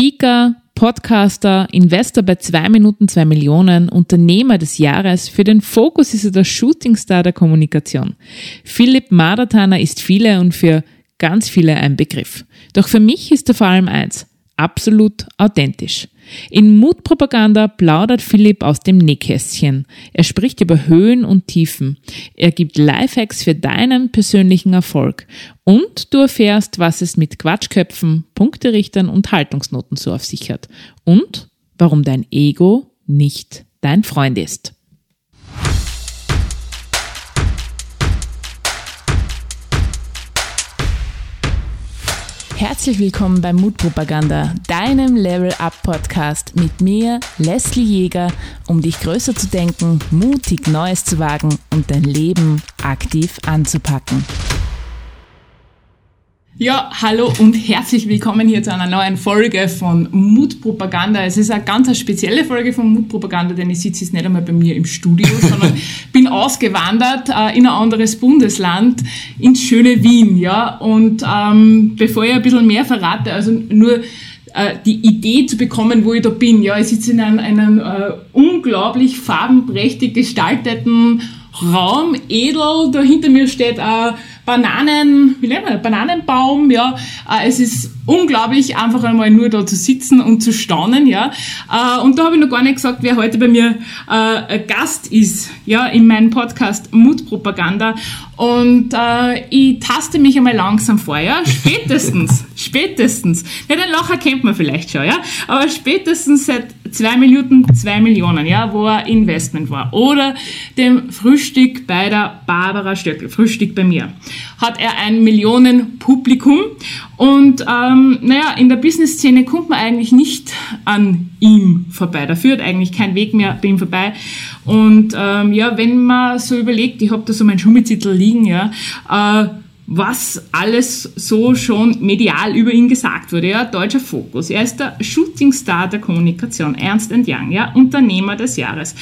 Speaker, Podcaster, Investor bei 2 Minuten 2 Millionen, Unternehmer des Jahres. Für den Fokus ist er der Shootingstar der Kommunikation. Philipp Madertaner ist viele und für ganz viele ein Begriff. Doch für mich ist er vor allem eins, absolut authentisch. In Mutpropaganda plaudert Philipp aus dem Nähkästchen. Er spricht über Höhen und Tiefen. Er gibt Lifehacks für deinen persönlichen Erfolg. Und du erfährst, was es mit Quatschköpfen, Punkterichtern und Haltungsnoten so auf sich hat. Und warum dein Ego nicht dein Freund ist. Herzlich willkommen bei Mutpropaganda, deinem Level Up Podcast mit mir, Leslie Jäger, um dich größer zu denken, mutig Neues zu wagen und dein Leben aktiv anzupacken. Ja, hallo und herzlich willkommen hier zu einer neuen Folge von Mutpropaganda. Es ist eine ganz spezielle Folge von Mutpropaganda, denn ich sitze jetzt nicht einmal bei mir im Studio, sondern bin ausgewandert äh, in ein anderes Bundesland, ins schöne Wien. Ja? Und ähm, bevor ich ein bisschen mehr verrate, also nur äh, die Idee zu bekommen, wo ich da bin. Ja, ich sitze in einem, einem äh, unglaublich farbenprächtig gestalteten Raum, edel, da hinter mir steht ein Bananen, wie nennt man, Bananenbaum, ja. Äh, es ist unglaublich, einfach einmal nur da zu sitzen und zu staunen, ja. Äh, und da habe ich noch gar nicht gesagt, wer heute bei mir äh, Gast ist, ja, in meinem Podcast Mutpropaganda. Und äh, ich taste mich einmal langsam vor, ja. Spätestens, spätestens, ja, den Lacher kennt man vielleicht schon, ja. Aber spätestens seit zwei Minuten, zwei Millionen, ja, wo ein Investment war. Oder dem Frühstück bei der Barbara Stöckel, Frühstück bei mir, hat er ein Millionenpublikum. Und ähm, naja, in der Business-Szene kommt man eigentlich nicht an ihm vorbei. Da führt eigentlich kein Weg mehr bei ihm vorbei. Und ähm, ja, wenn man so überlegt, ich habe da so mein Schummizettel liegen, ja, äh, was alles so schon medial über ihn gesagt wurde. Ja, deutscher Fokus. Er ist der Shootingstar der Kommunikation, Ernst Young, ja, Unternehmer des Jahres.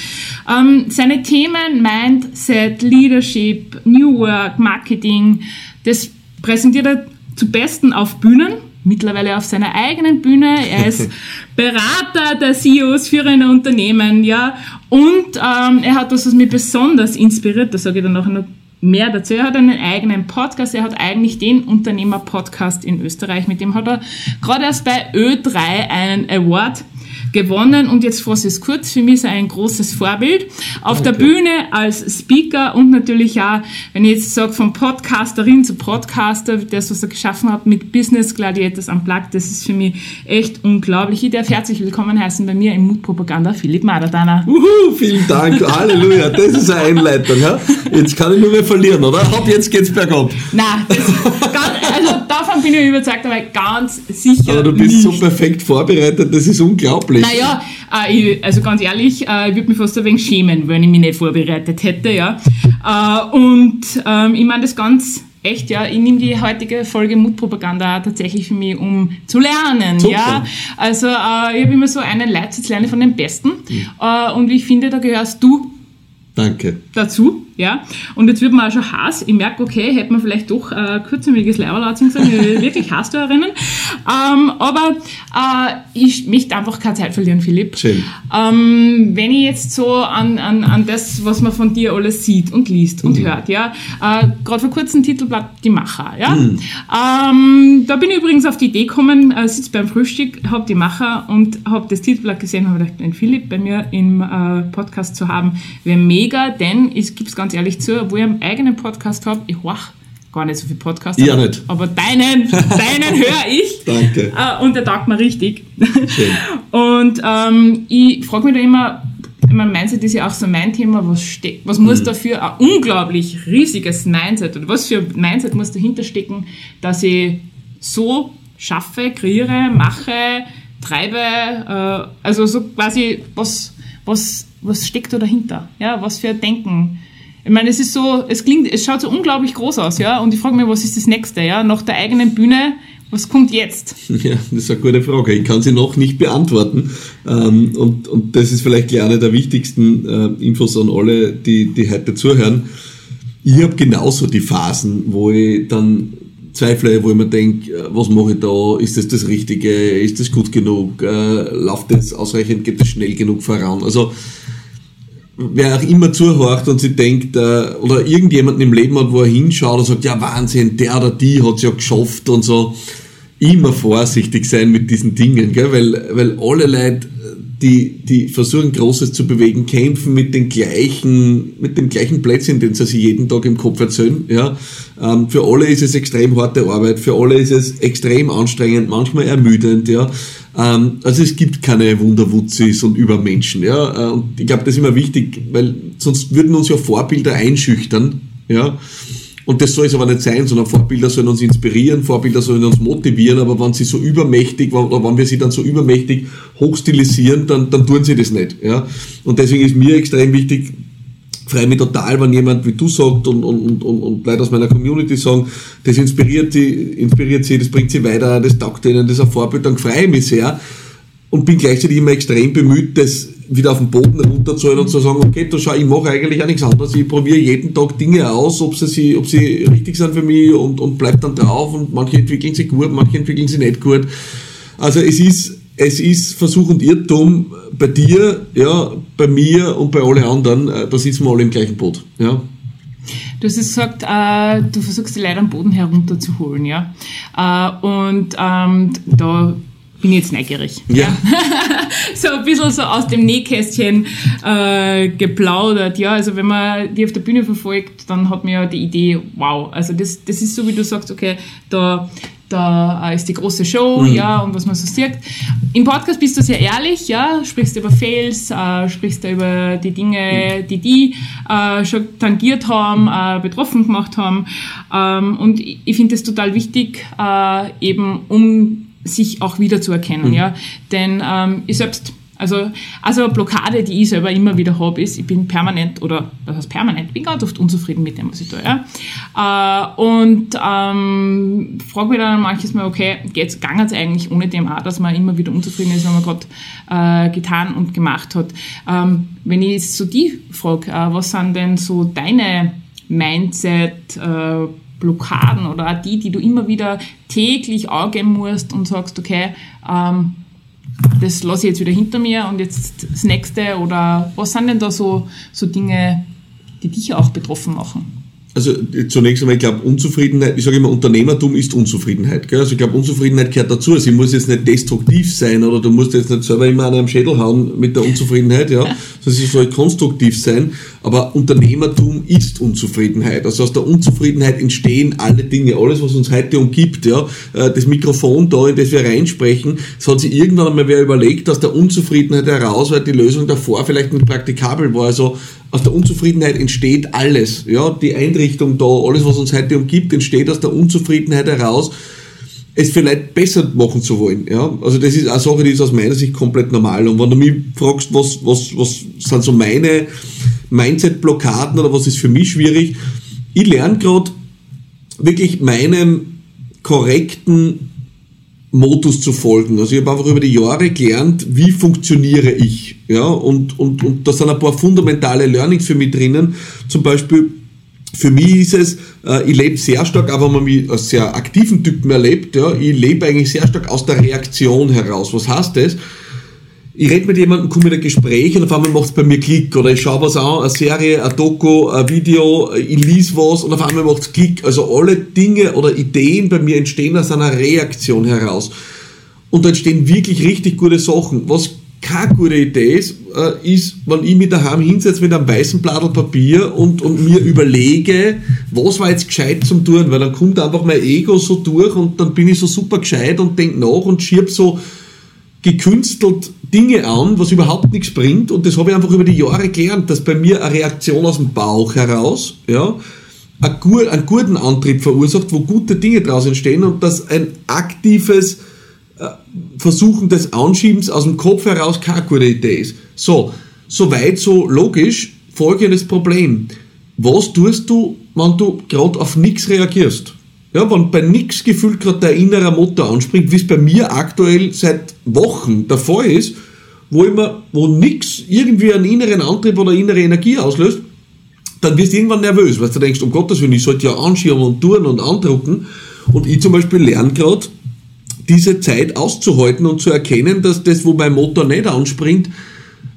Ähm, seine Themen Mindset, Leadership, New Work, Marketing, das präsentiert er zu Besten auf Bühnen, mittlerweile auf seiner eigenen Bühne. Er ist Berater der CEOs führender Unternehmen, ja. Und ähm, er hat das, was mich besonders inspiriert, das sage ich dann nachher noch mehr dazu. Er hat einen eigenen Podcast. Er hat eigentlich den Unternehmer-Podcast in Österreich. Mit dem hat er gerade erst bei Ö3 einen Award gewonnen und jetzt fasse ich es kurz. Für mich ist er ein großes Vorbild. Auf okay. der Bühne als Speaker und natürlich auch, wenn ich jetzt sage, von Podcasterin zu Podcaster, das, was er geschaffen hat mit Business Gladiators Unplugged, das ist für mich echt unglaublich. Ich darf herzlich willkommen heißen bei mir im Mutpropaganda Philipp Madadana. Uhu, vielen Dank, Halleluja, das ist eine Einleitung. Ja? Jetzt kann ich nur mehr verlieren, oder? Hopp, jetzt geht's bergab. Nein, das, also davon bin ich überzeugt, aber ganz sicher Aber du bist nicht. so perfekt vorbereitet, das ist unglaublich. Naja, äh, also ganz ehrlich, äh, ich würde mich fast ein wenig schämen, wenn ich mich nicht vorbereitet hätte, ja. Äh, und ähm, ich meine das ganz echt, ja, ich nehme die heutige Folge Mutpropaganda tatsächlich für mich, um zu lernen, Super. ja. Also äh, ich habe immer so einen Leitsatz, lerne von den Besten. Mhm. Äh, und ich finde, da gehörst du Danke. dazu. Ja? Und jetzt wird man auch schon Hass. Ich merke, okay, hätte man vielleicht doch äh, kurzmäßiges Leiberlatzen gesagt, wirklich Hass da erinnern. Ähm, aber äh, ich möchte einfach keine Zeit verlieren, Philipp. Schön. Ähm, wenn ich jetzt so an, an, an das, was man von dir alles sieht und liest und mhm. hört, ja, äh, gerade vor kurzem Titelblatt Die Macher, ja. Mhm. Ähm, da bin ich übrigens auf die Idee gekommen, äh, sitze beim Frühstück, habe die Macher und habe das Titelblatt gesehen, habe gedacht, den Philipp bei mir im äh, Podcast zu haben, wäre mega, denn es gibt ganz ganz ehrlich zu, obwohl ich einen eigenen Podcast habe, ich horch gar nicht so viel Podcasts. Ja, nicht. Aber deinen, deinen höre ich. Danke. Äh, und der taugt mir richtig. Schön. Und ähm, ich frage mich da immer, ich meine, Mindset ist ja auch so mein Thema, was steckt, was muss mhm. dafür ein unglaublich riesiges Mindset oder was für Mindset muss dahinter stecken, dass ich so schaffe, kreiere, mache, treibe, äh, also so quasi, was, was, was steckt da dahinter? Ja, was für ein Denken? Ich meine, es ist so, es klingt, es schaut so unglaublich groß aus, ja. Und ich frage mich, was ist das nächste, ja? Nach der eigenen Bühne, was kommt jetzt? Ja, das ist eine gute Frage. Ich kann sie noch nicht beantworten. Ähm, und, und das ist vielleicht eine der wichtigsten äh, Infos an alle, die, die heute zuhören. Ich habe genauso die Phasen, wo ich dann Zweifel, wo ich mir denke, äh, was mache ich da? Ist das das Richtige? Ist das gut genug? Äh, läuft das ausreichend? Geht das schnell genug voran? Also, wer auch immer zuhört und sich denkt, äh, oder irgendjemanden im Leben hat, wo er hinschaut und sagt, ja Wahnsinn, der oder die hat es ja geschafft und so, immer vorsichtig sein mit diesen Dingen, gell? Weil, weil alle Leute die, die versuchen Großes zu bewegen, kämpfen mit den gleichen, mit dem gleichen Plätzchen, den sie sich jeden Tag im Kopf erzählen. Ja. Ähm, für alle ist es extrem harte Arbeit, für alle ist es extrem anstrengend, manchmal ermüdend. Ja. Ähm, also es gibt keine Wunderwutzis und Übermenschen. Ja. Äh, und ich glaube, das ist immer wichtig, weil sonst würden uns ja Vorbilder einschüchtern. Ja. Und das soll es aber nicht sein, sondern Vorbilder sollen uns inspirieren, Vorbilder sollen uns motivieren, aber wenn sie so übermächtig, oder wenn wir sie dann so übermächtig hochstilisieren, dann, dann tun sie das nicht. Ja? Und deswegen ist mir extrem wichtig, freue mich total, wenn jemand wie du sagt und, und, und, und Leute aus meiner Community sagen, das inspiriert sie, inspiriert sie, das bringt sie weiter, das taugt ihnen, das ist ein Vorbild, dann freue ich mich sehr und bin gleichzeitig immer extrem bemüht, das wieder auf den Boden runterzuholen und zu sagen, okay, da schau, ich mache eigentlich auch nichts anderes. Ich probiere jeden Tag Dinge aus, ob sie, ob sie richtig sind für mich und, und bleib dann drauf und manche entwickeln sich gut, manche entwickeln sich nicht gut. Also es ist, es ist Versuch und Irrtum bei dir, ja, bei mir und bei allen anderen, äh, da sitzen wir alle im gleichen Boot, ja. Du hast gesagt, äh, du versuchst die Leute am Boden herunterzuholen, ja. Äh, und ähm, da bin jetzt neugierig. Ja. so ein bisschen so aus dem Nähkästchen äh, geplaudert. Ja, also wenn man die auf der Bühne verfolgt, dann hat man ja die Idee, wow, also das, das ist so, wie du sagst, okay, da, da ist die große Show, mhm. ja, und was man so sieht. Im Podcast bist du sehr ehrlich, ja, sprichst über Fails, äh, sprichst über die Dinge, die die äh, schon tangiert haben, äh, betroffen gemacht haben. Ähm, und ich finde es total wichtig, äh, eben um sich auch wiederzuerkennen, mhm. ja. Denn ähm, ich selbst, also, also eine Blockade, die ich selber immer wieder habe, ist, ich bin permanent, oder was heißt permanent, bin ganz oft unzufrieden mit dem, was ich tue, ja. Äh, und ähm, frage mich dann manches Mal, okay, geht's, gang es eigentlich ohne dem auch, dass man immer wieder unzufrieden ist, wenn man gerade äh, getan und gemacht hat. Ähm, wenn ich so die frage, äh, was sind denn so deine Mindset, äh, Blockaden oder auch die, die du immer wieder täglich angehen musst und sagst, okay, ähm, das lasse ich jetzt wieder hinter mir und jetzt das nächste oder was sind denn da so, so Dinge, die dich auch betroffen machen? Also zunächst einmal, ich glaube, Unzufriedenheit, ich sage immer, Unternehmertum ist Unzufriedenheit. Gell? Also ich glaube, Unzufriedenheit gehört dazu. Also ich muss jetzt nicht destruktiv sein oder du musst jetzt nicht selber immer an einem Schädel hauen mit der Unzufriedenheit, ja. Also es soll konstruktiv sein. Aber Unternehmertum ist Unzufriedenheit. Also aus der Unzufriedenheit entstehen alle Dinge, alles, was uns heute umgibt, ja. Äh, das Mikrofon da, in das wir reinsprechen, es hat sich irgendwann einmal wer überlegt, aus der Unzufriedenheit heraus, weil die Lösung davor vielleicht nicht praktikabel war. Also aus der Unzufriedenheit entsteht alles. Ja, die Einrichtung da, alles, was uns heute umgibt, entsteht aus der Unzufriedenheit heraus, es vielleicht besser machen zu wollen. Ja, also das ist eine Sache, die ist aus meiner Sicht komplett normal. Und wenn du mich fragst, was, was, was sind so meine Mindset-Blockaden oder was ist für mich schwierig, ich lerne gerade wirklich meinem korrekten Modus zu folgen. Also ich habe einfach über die Jahre gelernt, wie funktioniere ich. Ja, und, und, und da sind ein paar fundamentale Learnings für mich drinnen. Zum Beispiel, für mich ist es, äh, ich lebe sehr stark, aber wenn man mich als sehr aktiven Typen erlebt, ja, ich lebe eigentlich sehr stark aus der Reaktion heraus. Was heißt das? Ich rede mit jemandem, komme in ein Gespräch und auf einmal macht es bei mir Klick. Oder ich schaue was an, eine Serie, ein Doku, ein Video, ich lese was und auf einmal macht es Klick. Also alle Dinge oder Ideen bei mir entstehen aus einer Reaktion heraus. Und da entstehen wirklich richtig gute Sachen. Was keine gute Idee ist, äh, ist, wenn ich mich daheim hinsetze mit einem weißen Blatt Papier und, und mir überlege, was war jetzt gescheit zum tun, weil dann kommt einfach mein Ego so durch und dann bin ich so super gescheit und denke nach und schieb so gekünstelt Dinge an, was überhaupt nichts bringt. Und das habe ich einfach über die Jahre gelernt, dass bei mir eine Reaktion aus dem Bauch heraus, ja, einen guten Antrieb verursacht, wo gute Dinge daraus entstehen und dass ein aktives äh, Versuchen des Anschiebens aus dem Kopf heraus keine gute Idee ist. So, soweit so logisch. Folgendes Problem. Was tust du, wenn du gerade auf nichts reagierst? Ja, wenn bei nichts gefühlt gerade der innere Motor anspringt, wie es bei mir aktuell seit Wochen der Fall ist, wo immer, wo nichts irgendwie einen inneren Antrieb oder innere Energie auslöst, dann wirst du irgendwann nervös, weil du denkst, um Gottes Willen, ich sollte ja anschieben und tun und andrucken. Und ich zum Beispiel lerne gerade, diese Zeit auszuhalten und zu erkennen, dass das, wo mein Motor nicht anspringt,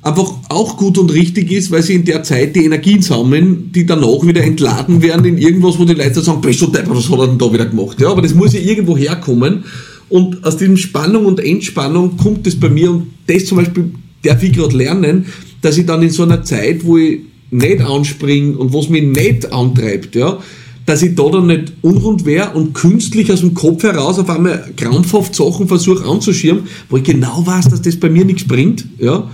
einfach auch gut und richtig ist, weil sie in der Zeit die Energien sammeln, die danach wieder entladen werden in irgendwas, wo die Leute sagen, bist du Depp, was hat er denn da wieder gemacht? Ja, aber das muss ja irgendwo herkommen. Und aus diesem Spannung und Entspannung kommt es bei mir und das zum Beispiel darf ich gerade lernen, dass ich dann in so einer Zeit, wo ich nicht anspringe und was mich nicht antreibt, ja, dass ich da dann nicht unrund wäre und künstlich aus dem Kopf heraus auf einmal krampfhaft Sachen versuche anzuschirmen, wo ich genau weiß, dass das bei mir nichts bringt. Ja.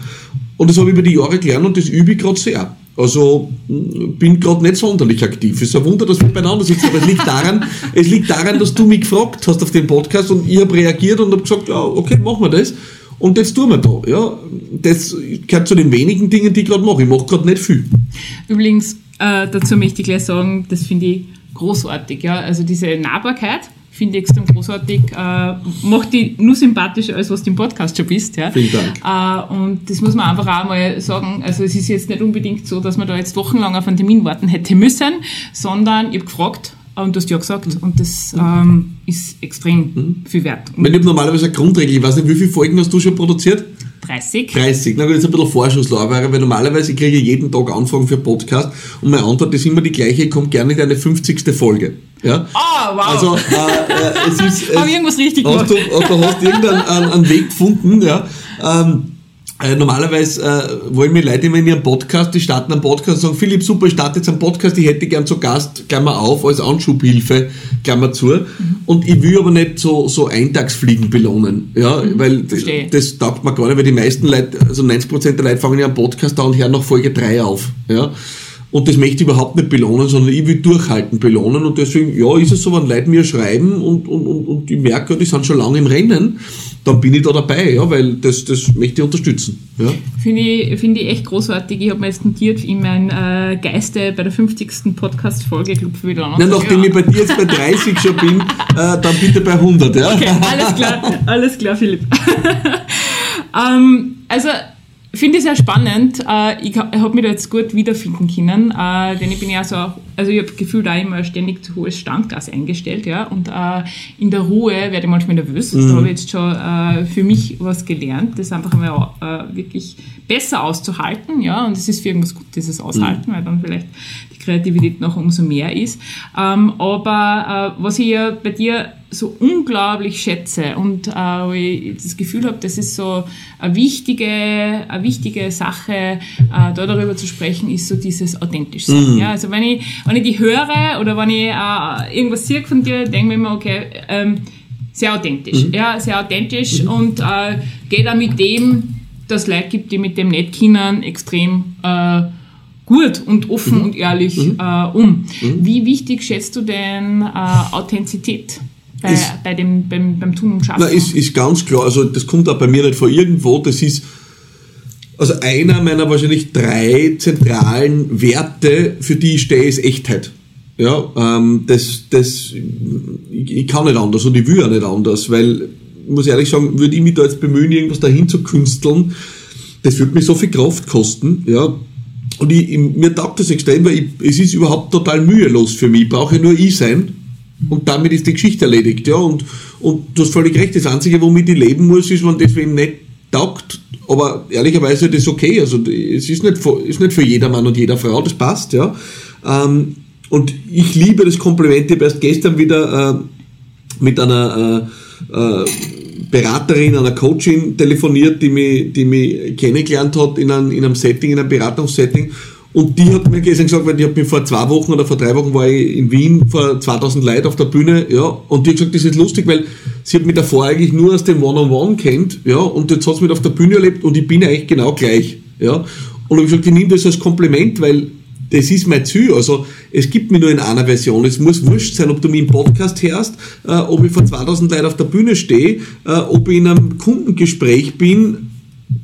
Und das habe ich über die Jahre gelernt und das übe ich gerade sehr. Also bin gerade nicht sonderlich aktiv. Es ist ein Wunder, dass wir beieinander sitzen, aber es liegt daran, es liegt daran, dass du mich gefragt hast auf den Podcast und ich habe reagiert und habe gesagt, ja, okay, machen wir das. Und das tun wir da. Ja. Das gehört zu den wenigen Dingen, die ich gerade mache. Ich mache gerade nicht viel. Übrigens, äh, dazu möchte ich gleich sagen, das finde ich großartig. Ja? Also diese Nahbarkeit finde ich extrem großartig, äh, macht die nur sympathischer, als was du im Podcast schon bist. Ja? Vielen Dank. Äh, und das muss man einfach auch mal sagen. Also es ist jetzt nicht unbedingt so, dass man da jetzt wochenlang auf einen Termin warten hätte müssen, sondern ich habe gefragt, und du hast ja gesagt, mhm. und das ähm, ist extrem mhm. viel wert. ich habe normalerweise eine Grundregel, ich weiß nicht, wie viele Folgen hast du schon produziert? 30. 30. Na gut, jetzt ein bisschen Vorschusslorbeere, weil normalerweise kriege ich jeden Tag Anfragen für Podcast und meine Antwort ist immer die gleiche, ich komme gerne in deine 50. Folge. Ja? Ah, wow. Also, äh, äh, es ist. Habe ich irgendwas richtig gemacht? Hast du, du hast irgendeinen einen Weg gefunden, ja. Ähm, äh, normalerweise äh, wollen mir Leute immer in ihrem Podcast, die starten einen Podcast und sagen, Philipp, super, ich starte jetzt einen Podcast, ich hätte gern zu Gast, Klammer auf, als Anschubhilfe, Klammer zu. Mhm. Und ich will aber nicht so, so Eintagsfliegen belohnen, ja, mhm. weil Verstehe. das taugt mir gar nicht, weil die meisten Leute, also 90% der Leute fangen ja einen Podcast an und hören nach Folge 3 auf, ja. Und das möchte ich überhaupt nicht belohnen, sondern ich will durchhalten belohnen. Und deswegen, ja, ist es so, wenn Leute mir schreiben und, und, und, und ich merke, die sind schon lange im Rennen, dann bin ich da dabei, ja, weil das, das möchte ich unterstützen. Ja. Finde ich, find ich echt großartig. Ich habe mir jetzt notiert in mein äh, Geiste bei der 50. Podcast-Folge Club wieder an. nachdem ja. ich bei dir jetzt bei 30 schon bin, äh, dann bitte bei 100, ja. Okay, alles klar, alles klar, Philipp. ähm, also, finde ich sehr spannend. Äh, ich habe mich da jetzt gut wiederfinden können, äh, denn ich bin ja so, also ich habe gefühlt auch immer ständig zu hohes Standgas eingestellt, ja, und äh, in der Ruhe werde ich manchmal nervös. Mhm. Da habe ich jetzt schon für mich was gelernt, das einfach mal wirklich besser auszuhalten, ja, und es ist für irgendwas gut, dieses Aushalten, mhm. weil dann vielleicht Kreativität noch umso mehr ist. Ähm, aber was ich ja bei dir so unglaublich schätze und äh, ich das Gefühl habe, das ist so eine wichtige, eine wichtige Sache, äh, da darüber zu sprechen, ist so dieses authentisch sein. Mhm. Ja, also wenn ich, wenn ich die höre oder wenn ich äh, irgendwas sehe von dir, denke ich mir immer, okay, ähm, sehr authentisch, mhm. ja, sehr authentisch mhm. und äh, gehe da mit dem, das Leute gibt, die mit dem nicht kennen, extrem äh, gut und offen mhm. und ehrlich mhm. äh, um. Mhm. Wie wichtig schätzt du denn äh, Authentizität? bei, ist, bei dem, beim, beim Tun und Schaffen? Na, ist, ist ganz klar, also das kommt auch bei mir nicht von irgendwo, das ist also einer meiner wahrscheinlich drei zentralen Werte, für die ich stehe, ist Echtheit. Ja, ähm, das, das, ich, kann nicht anders und ich will auch nicht anders, weil, ich muss ehrlich sagen, würde ich mich da jetzt bemühen, irgendwas dahin zu künsteln, das würde mich so viel Kraft kosten, ja. Und ich, mir taugt das extrem, weil ich, es ist überhaupt total mühelos für mich. Ich brauche nur ich sein und damit ist die Geschichte erledigt. Ja? Und, und du hast völlig recht, das Einzige, womit ich leben muss, ist, wenn das wem nicht taugt, aber ehrlicherweise das ist okay. Also es ist nicht, für, ist nicht für jeder Mann und jeder Frau, das passt. Ja? Ähm, und ich liebe das Kompliment. Ich habe erst gestern wieder äh, mit einer äh, äh, Beraterin, einer Coachin telefoniert, die mich, die mich kennengelernt hat in einem, in einem Setting, in einem Beratungssetting. Und die hat mir gestern gesagt, weil ich habe mich vor zwei Wochen oder vor drei Wochen war ich in Wien vor 2000 Leuten auf der Bühne, ja, und die hat gesagt, das ist lustig, weil sie hat mich davor eigentlich nur aus dem One-on-One -on -One kennt, ja, und jetzt hat sie mich auf der Bühne erlebt und ich bin eigentlich genau gleich, ja. Und ich habe gesagt, ich nehme das als Kompliment, weil das ist mein Ziel. Also es gibt mich nur in einer Version. Es muss wurscht sein, ob du mich im Podcast hörst, äh, ob ich vor 2000 Leuten auf der Bühne stehe, äh, ob ich in einem Kundengespräch bin.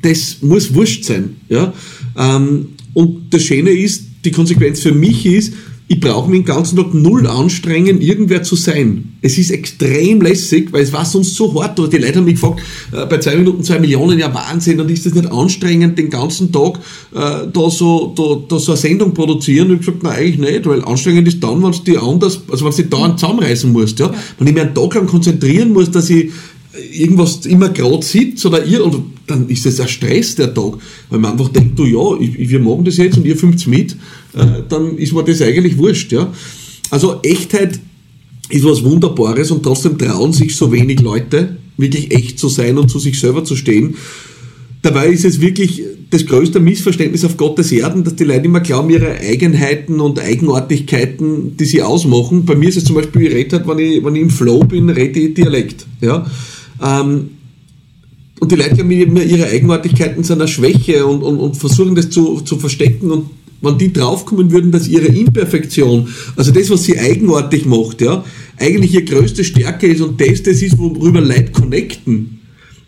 Das muss wurscht sein. Ja? Ähm, und das Schöne ist, die Konsequenz für mich ist, ich brauche mich den ganzen Tag null anstrengen, irgendwer zu sein. Es ist extrem lässig, weil es war sonst so hart. Die Leute haben mich gefragt, äh, bei zwei Minuten zwei Millionen, ja Wahnsinn, und ist das nicht anstrengend, den ganzen Tag äh, da, so, da, da so eine Sendung produzieren? Und ich habe gesagt, nein, eigentlich nicht, weil anstrengend ist dann, wenn du die anders, also wenn du dich dauernd zusammenreißen musst. Ja? Wenn ich mich einen Tag lang konzentrieren muss, dass ich irgendwas immer gerade sitzt oder ihr, und dann ist das ein Stress, der Tag. Weil man einfach denkt, du ja, ich, wir machen das jetzt und ihr filmt mit, äh, dann ist mir das eigentlich wurscht. Ja? Also Echtheit ist was Wunderbares und trotzdem trauen sich so wenig Leute, wirklich echt zu sein und zu sich selber zu stehen. Dabei ist es wirklich das größte Missverständnis auf Gottes Erden, dass die Leute immer glauben, ihre Eigenheiten und Eigenartigkeiten, die sie ausmachen. Bei mir ist es zum Beispiel, ich rede halt, wenn ich, wenn ich im Flow bin, rede ich Dialekt. Ja? Ähm, und die Leute haben immer ihre Eigenartigkeiten seiner Schwäche und, und, und versuchen das zu, zu verstecken und wenn die draufkommen würden, dass ihre Imperfektion, also das, was sie eigenartig macht, ja, eigentlich ihre größte Stärke ist und das, das ist, worüber Leute connecten,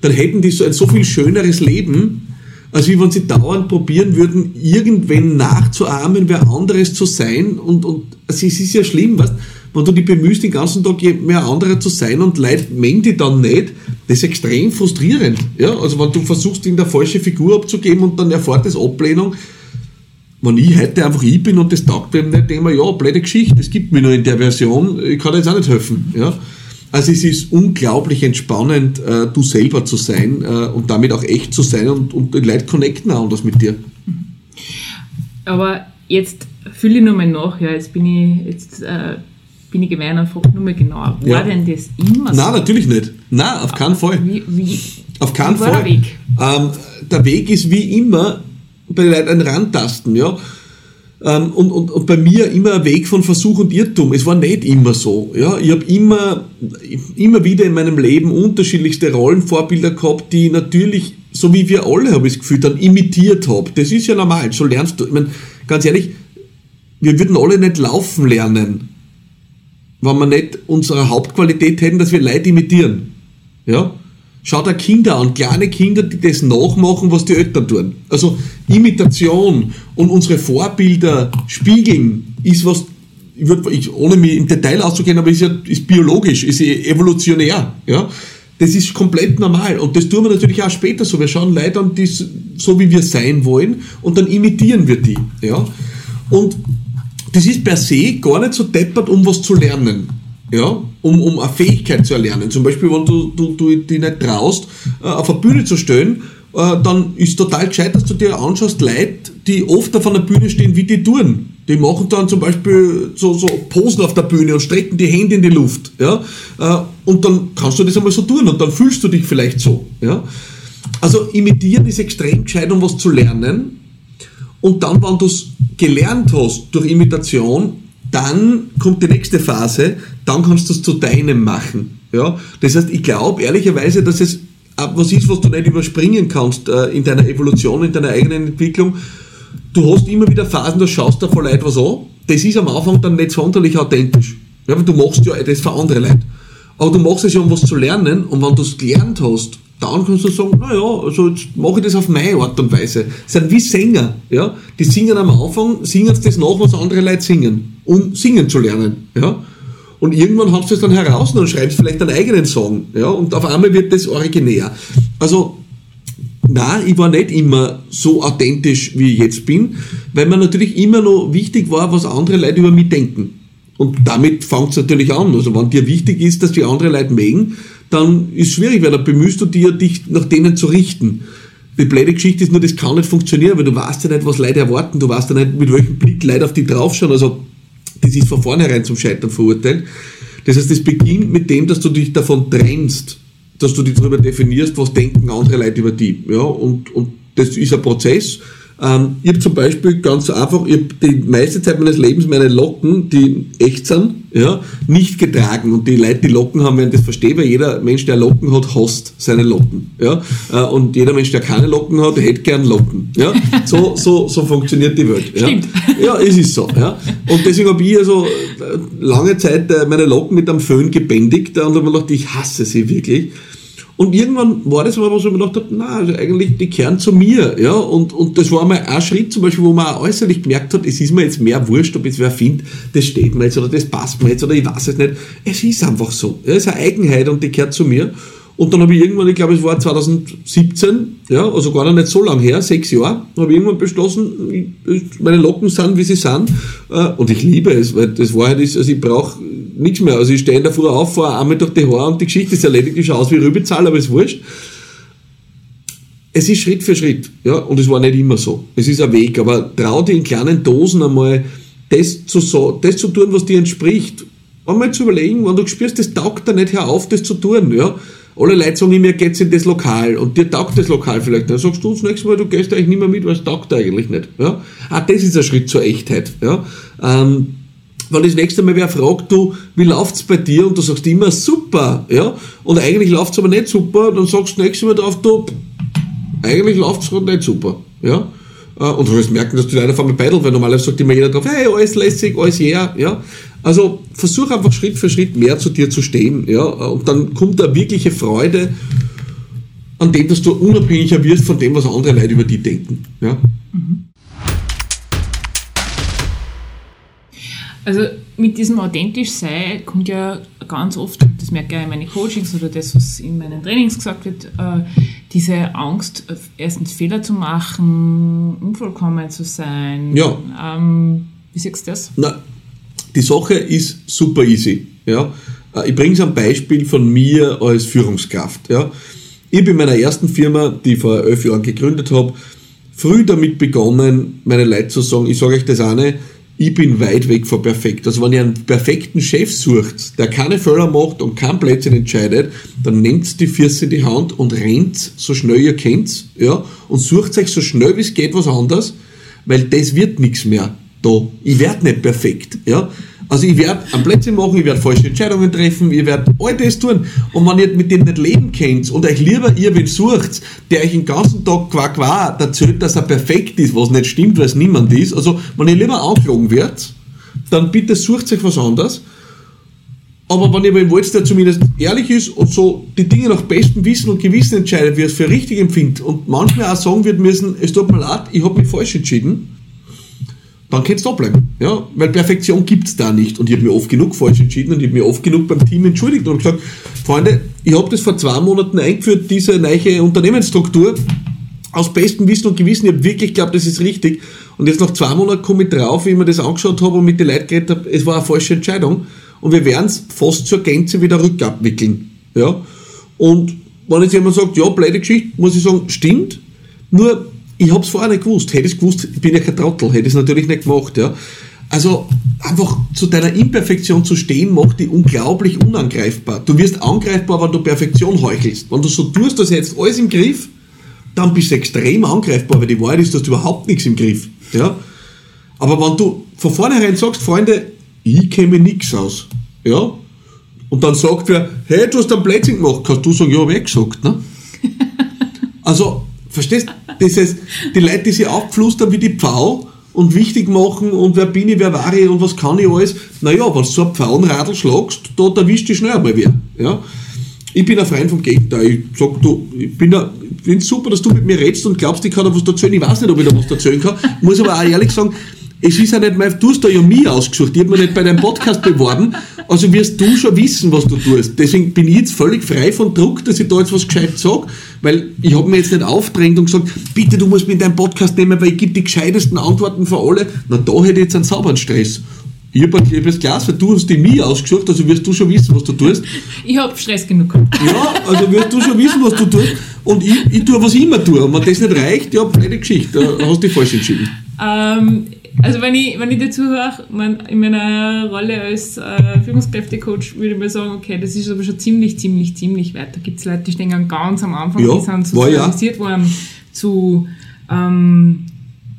dann hätten die so ein so viel schöneres Leben, als wie wenn sie dauernd probieren würden, irgendwen nachzuahmen, wer anderes zu sein und, und also es ist ja schlimm, was wenn du dich bemühst, den ganzen Tag mehr anderer zu sein und Leute mengen die dann nicht, das ist extrem frustrierend. Ja? Also wenn du versuchst, in der falsche Figur abzugeben und dann erfahrt das Ablehnung, wenn ich heute einfach ich bin und das taugt mir nicht, denke ich ja, blöde Geschichte, das gibt mir nur in der Version, ich kann jetzt auch nicht helfen. Ja? Also es ist unglaublich entspannend, äh, du selber zu sein äh, und damit auch echt zu sein und, und die Leute connecten auch anders mit dir. Aber jetzt fühle ich nochmal nach, ja, jetzt bin ich jetzt äh, bin ich gemein und frage nur mal genau, war ja. denn das immer so? Nein, natürlich nicht. Nein, auf keinen Fall. Wie, wie, auf keinen wie Fall. Der Weg? Ähm, der Weg ist wie immer bei den Leuten ein Randtasten, ja. Ähm, und, und, und bei mir immer ein Weg von Versuch und Irrtum. Es war nicht immer so. Ja? Ich habe immer, immer wieder in meinem Leben unterschiedlichste Rollenvorbilder gehabt, die natürlich, so wie wir alle, habe ich das Gefühl, dann imitiert habe. Das ist ja normal. So lernst du. Ich meine, ganz ehrlich, wir würden alle nicht laufen lernen wenn wir nicht unsere Hauptqualität hätten, dass wir Leute imitieren. Ja? Schau dir Kinder an, kleine Kinder, die das nachmachen, was die Eltern tun. Also Imitation und unsere Vorbilder spiegeln ist was, ich würde, ich, ohne mich im Detail auszugehen, aber ist ja ist biologisch, ist evolutionär. Ja? Das ist komplett normal. Und das tun wir natürlich auch später so. Wir schauen Leute an, die so wie wir sein wollen und dann imitieren wir die. Ja? Und das ist per se gar nicht so deppert, um was zu lernen. Ja, um, um eine Fähigkeit zu erlernen. Zum Beispiel, wenn du, du, du dich nicht traust, äh, auf eine Bühne zu stehen, äh, dann ist total gescheit, dass du dir anschaust, Leute, die oft auf einer Bühne stehen, wie die tun. Die machen dann zum Beispiel so, so Posen auf der Bühne und strecken die Hände in die Luft. Ja? Äh, und dann kannst du das einmal so tun und dann fühlst du dich vielleicht so. Ja? Also imitieren ist extrem gescheit, um was zu lernen. Und dann, wenn du es gelernt hast durch Imitation, dann kommt die nächste Phase, dann kannst du es zu deinem machen. Ja? Das heißt, ich glaube ehrlicherweise, dass es was ist, was du nicht überspringen kannst äh, in deiner Evolution, in deiner eigenen Entwicklung. Du hast immer wieder Phasen, da schaust du vor Leuten was an. Das ist am Anfang dann nicht sonderlich authentisch. Ja, weil du machst ja das für andere Leute. Aber du machst es ja, um was zu lernen. Und wenn du es gelernt hast, dann kannst du sagen, naja, also jetzt mache ich das auf meine Art und Weise. Das sind wie Sänger, ja. Die singen am Anfang, singen sie das nach, was andere Leute singen, um singen zu lernen, ja. Und irgendwann hast du es dann heraus und schreibst vielleicht einen eigenen Song, ja. Und auf einmal wird das originär. Also, na, ich war nicht immer so authentisch, wie ich jetzt bin, weil mir natürlich immer noch wichtig war, was andere Leute über mich denken. Und damit fängt es natürlich an. Also, wenn dir wichtig ist, dass die andere Leute mögen, dann ist es schwierig, weil da bemühst du dir, dich nach denen zu richten. Die blöde Geschichte ist nur, das kann nicht funktionieren, weil du weißt ja nicht, was Leute erwarten, du weißt ja nicht, mit welchem Blick Leute auf dich draufschauen. Also, das ist von vornherein zum Scheitern verurteilt. Das heißt, es beginnt mit dem, dass du dich davon trennst, dass du dich darüber definierst, was denken andere Leute über dich. Ja, und, und das ist ein Prozess. Ähm, ich habe zum Beispiel ganz einfach, ich habe die meiste Zeit meines Lebens meine Locken, die echt sind, ja, nicht getragen. Und die Leute, die Locken haben, werden das verstehen, weil jeder Mensch, der Locken hat, hasst seine Locken. Ja? Äh, und jeder Mensch, der keine Locken hat, hätte gern Locken. Ja? So, so, so funktioniert die Welt. Ja, Stimmt. ja es ist so. Ja? Und deswegen habe ich also lange Zeit äh, meine Locken mit einem Föhn gebändigt und habe mir gedacht, ich hasse sie wirklich. Und irgendwann war das aber so, ich mir gedacht habe, na, also eigentlich, die kehren zu mir, ja, und, und das war mal ein Schritt zum Beispiel, wo man auch äußerlich gemerkt hat, es ist mir jetzt mehr wurscht, ob jetzt wer findet, das steht mir jetzt oder das passt mir jetzt oder ich weiß es nicht. Es ist einfach so. Ja, es ist eine Eigenheit und die kehrt zu mir. Und dann habe ich irgendwann, ich glaube, es war 2017, ja, also gar nicht so lang her, sechs Jahre, habe ich irgendwann beschlossen, meine Locken sind, wie sie sind. Äh, und ich liebe es, weil das Wahrheit ist, also ich brauche nichts mehr. Also ich stehe in der Früh auf, fahre einmal durch die Haare und die Geschichte ist erledigt, ich schaue aus wie Rübezahl, aber ist wurscht. Es ist Schritt für Schritt, ja, und es war nicht immer so. Es ist ein Weg, aber trau dir in kleinen Dosen einmal das zu, so, das zu tun, was dir entspricht. Einmal zu überlegen, wenn du spürst, das taugt dir nicht, hör auf, das zu tun, ja alle Leute sagen immer, geht's in das Lokal und dir taugt das Lokal vielleicht. Dann sagst du das nächste Mal, du gehst eigentlich nicht mehr mit, weil es taugt eigentlich nicht. Ja? Ah, das ist ein Schritt zur Echtheit. Ja? Ähm, wenn das nächste Mal wer fragt, du, wie läuft's bei dir? Und du sagst immer super, ja? Und eigentlich läuft's aber nicht super, dann sagst du das nächste Mal drauf, du, eigentlich läuft's gerade nicht super, ja? Äh, und du wirst merken, dass du leider von mir beidelt, weil normalerweise sagt immer jeder drauf, hey, alles lässig, alles yeah, ja. Also versuch einfach Schritt für Schritt mehr zu dir zu stehen, ja, und dann kommt da wirkliche Freude an dem, dass du unabhängiger wirst von dem, was andere Leute über dich denken, ja. Also mit diesem authentisch sein kommt ja ganz oft, das merke ich in meinen Coachings oder das, was in meinen Trainings gesagt wird, äh, diese Angst, erstens Fehler zu machen, unvollkommen zu sein. Ja. Ähm, wie siehst du das? Na, die Sache ist super easy. Ja? Äh, ich bringe es am Beispiel von mir als Führungskraft. Ja? Ich habe in meiner ersten Firma, die ich vor elf Jahren gegründet habe, früh damit begonnen, meine Leute zu sagen, ich sage euch das eine, ich bin weit weg von perfekt. Also wenn ihr einen perfekten Chef sucht, der keine Fehler macht und kein Plätzchen entscheidet, dann nehmt die Füße in die Hand und rennt so schnell ihr könnt, ja, und sucht euch so schnell wie es geht was anderes, weil das wird nichts mehr da. Ich werde nicht perfekt. Ja? Also ich werde am Plätzchen machen, ich werde falsche Entscheidungen treffen, ich werde all das tun. Und wenn ihr mit dem nicht leben könnt und euch lieber ihr wen sucht, der euch den ganzen Tag qua qua erzählt, dass er perfekt ist, was nicht stimmt, weil es niemand ist, also wenn ihr lieber angelogen werdet, dann bitte sucht euch was anderes. Aber wenn ihr wen wollt, der zumindest ehrlich ist und so die Dinge nach bestem Wissen und Gewissen entscheidet, wie er es für richtig empfindet und manchmal auch sagen wird müssen, es tut mir leid, ich habe mich falsch entschieden, dann kannst du da bleiben. Ja? Weil Perfektion gibt es da nicht. Und ich habe mir oft genug falsch entschieden und ich habe mir oft genug beim Team entschuldigt und gesagt, Freunde, ich habe das vor zwei Monaten eingeführt, diese neue Unternehmensstruktur, aus bestem Wissen und Gewissen. Ich habe wirklich geglaubt, das ist richtig. Und jetzt nach zwei Monaten komme ich drauf, wie ich mir das angeschaut habe und mit den Leuten geredet habe, es war eine falsche Entscheidung. Und wir werden es fast zur Gänze wieder rückabwickeln. Ja? Und wenn jetzt jemand sagt, ja, blöde Geschichte, muss ich sagen, stimmt. Nur ich habe es vorher nicht gewusst. Hätte ich es gewusst, ich bin ja kein Trottel, hätte ich es natürlich nicht gemacht. Ja. Also einfach zu deiner Imperfektion zu stehen, macht dich unglaublich unangreifbar. Du wirst angreifbar, wenn du Perfektion heuchelst. Wenn du so tust, dass jetzt alles im Griff, dann bist du extrem angreifbar, weil die Wahrheit ist, dass du überhaupt nichts im Griff. Ja? Aber wenn du von vornherein sagst, Freunde, ich kenne nichts aus, ja, und dann sagt wer, hey, du hast ein Plätzchen gemacht, kannst du sagen, ja, hab ich eh gesagt, ne? Also, verstehst du? dieses, die Leute, die sich abflustern wie die Pfau und wichtig machen und wer bin ich, wer war ich und was kann ich alles. Naja, wenn du so ein Pfauenradl schlagst, da erwischt dich schnell einmal wer. Ja? Ich bin ein Freund vom Gegenteil. Ich sag, du, ich bin da, super, dass du mit mir redest und glaubst, ich kann da was erzählen. Ich weiß nicht, ob ich da was erzählen kann. Muss aber auch ehrlich sagen, es ist ja nicht mein, du hast da ja mich ausgesucht, ich habe mich nicht bei deinem Podcast beworben, also wirst du schon wissen, was du tust. Deswegen bin ich jetzt völlig frei von Druck, dass ich da jetzt was gescheit sage, weil ich habe mir jetzt nicht aufdrängt und gesagt, bitte, du musst mich in deinen Podcast nehmen, weil ich gebe die gescheitesten Antworten für alle. Na, da hätte ich jetzt einen sauberen Stress. Ich habe ein gelbes Glas, weil du hast die mir ausgesucht, also wirst du schon wissen, was du tust. Ich habe Stress genug. Ja, also wirst du schon wissen, was du tust. Und ich, ich tue, was ich immer tue. Und wenn das nicht reicht, ja, blöde Geschichte, da hast du dich falsch entschieden. Ähm, also wenn ich, wenn ich dazu höre, in meiner Rolle als äh, Führungskräftecoach würde ich mal sagen, okay, das ist aber schon ziemlich, ziemlich, ziemlich weit. Da gibt es Leute, die stehen ganz am Anfang, ja, die sind sozialisiert ja. worden zu ähm,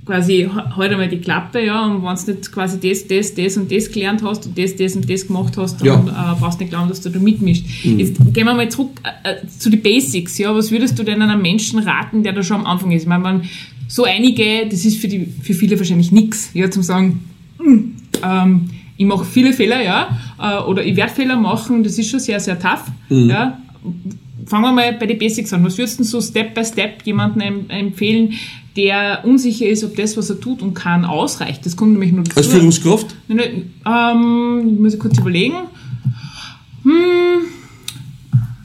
quasi halt einmal die Klappe, ja, und wenn du nicht quasi das, das, das und das gelernt hast und das, das und das gemacht hast, dann ja. äh, brauchst du nicht glauben, dass du da mitmischst. Mhm. Jetzt gehen wir mal zurück äh, äh, zu den Basics, ja, was würdest du denn einem Menschen raten, der da schon am Anfang ist? Ich meine, wenn so einige, das ist für, die, für viele wahrscheinlich nichts, ja, zum sagen, hm, ähm, ich mache viele Fehler, ja, äh, oder ich werde Fehler machen, das ist schon sehr, sehr tough, mhm. ja. fangen wir mal bei den Basics an. Was würdest du so Step by Step jemandem em- empfehlen, der unsicher ist, ob das, was er tut und kann, ausreicht? Das kommt nämlich nur dazu. Als Führungskraft? Nein, nein, ähm, muss ich kurz überlegen. Hm,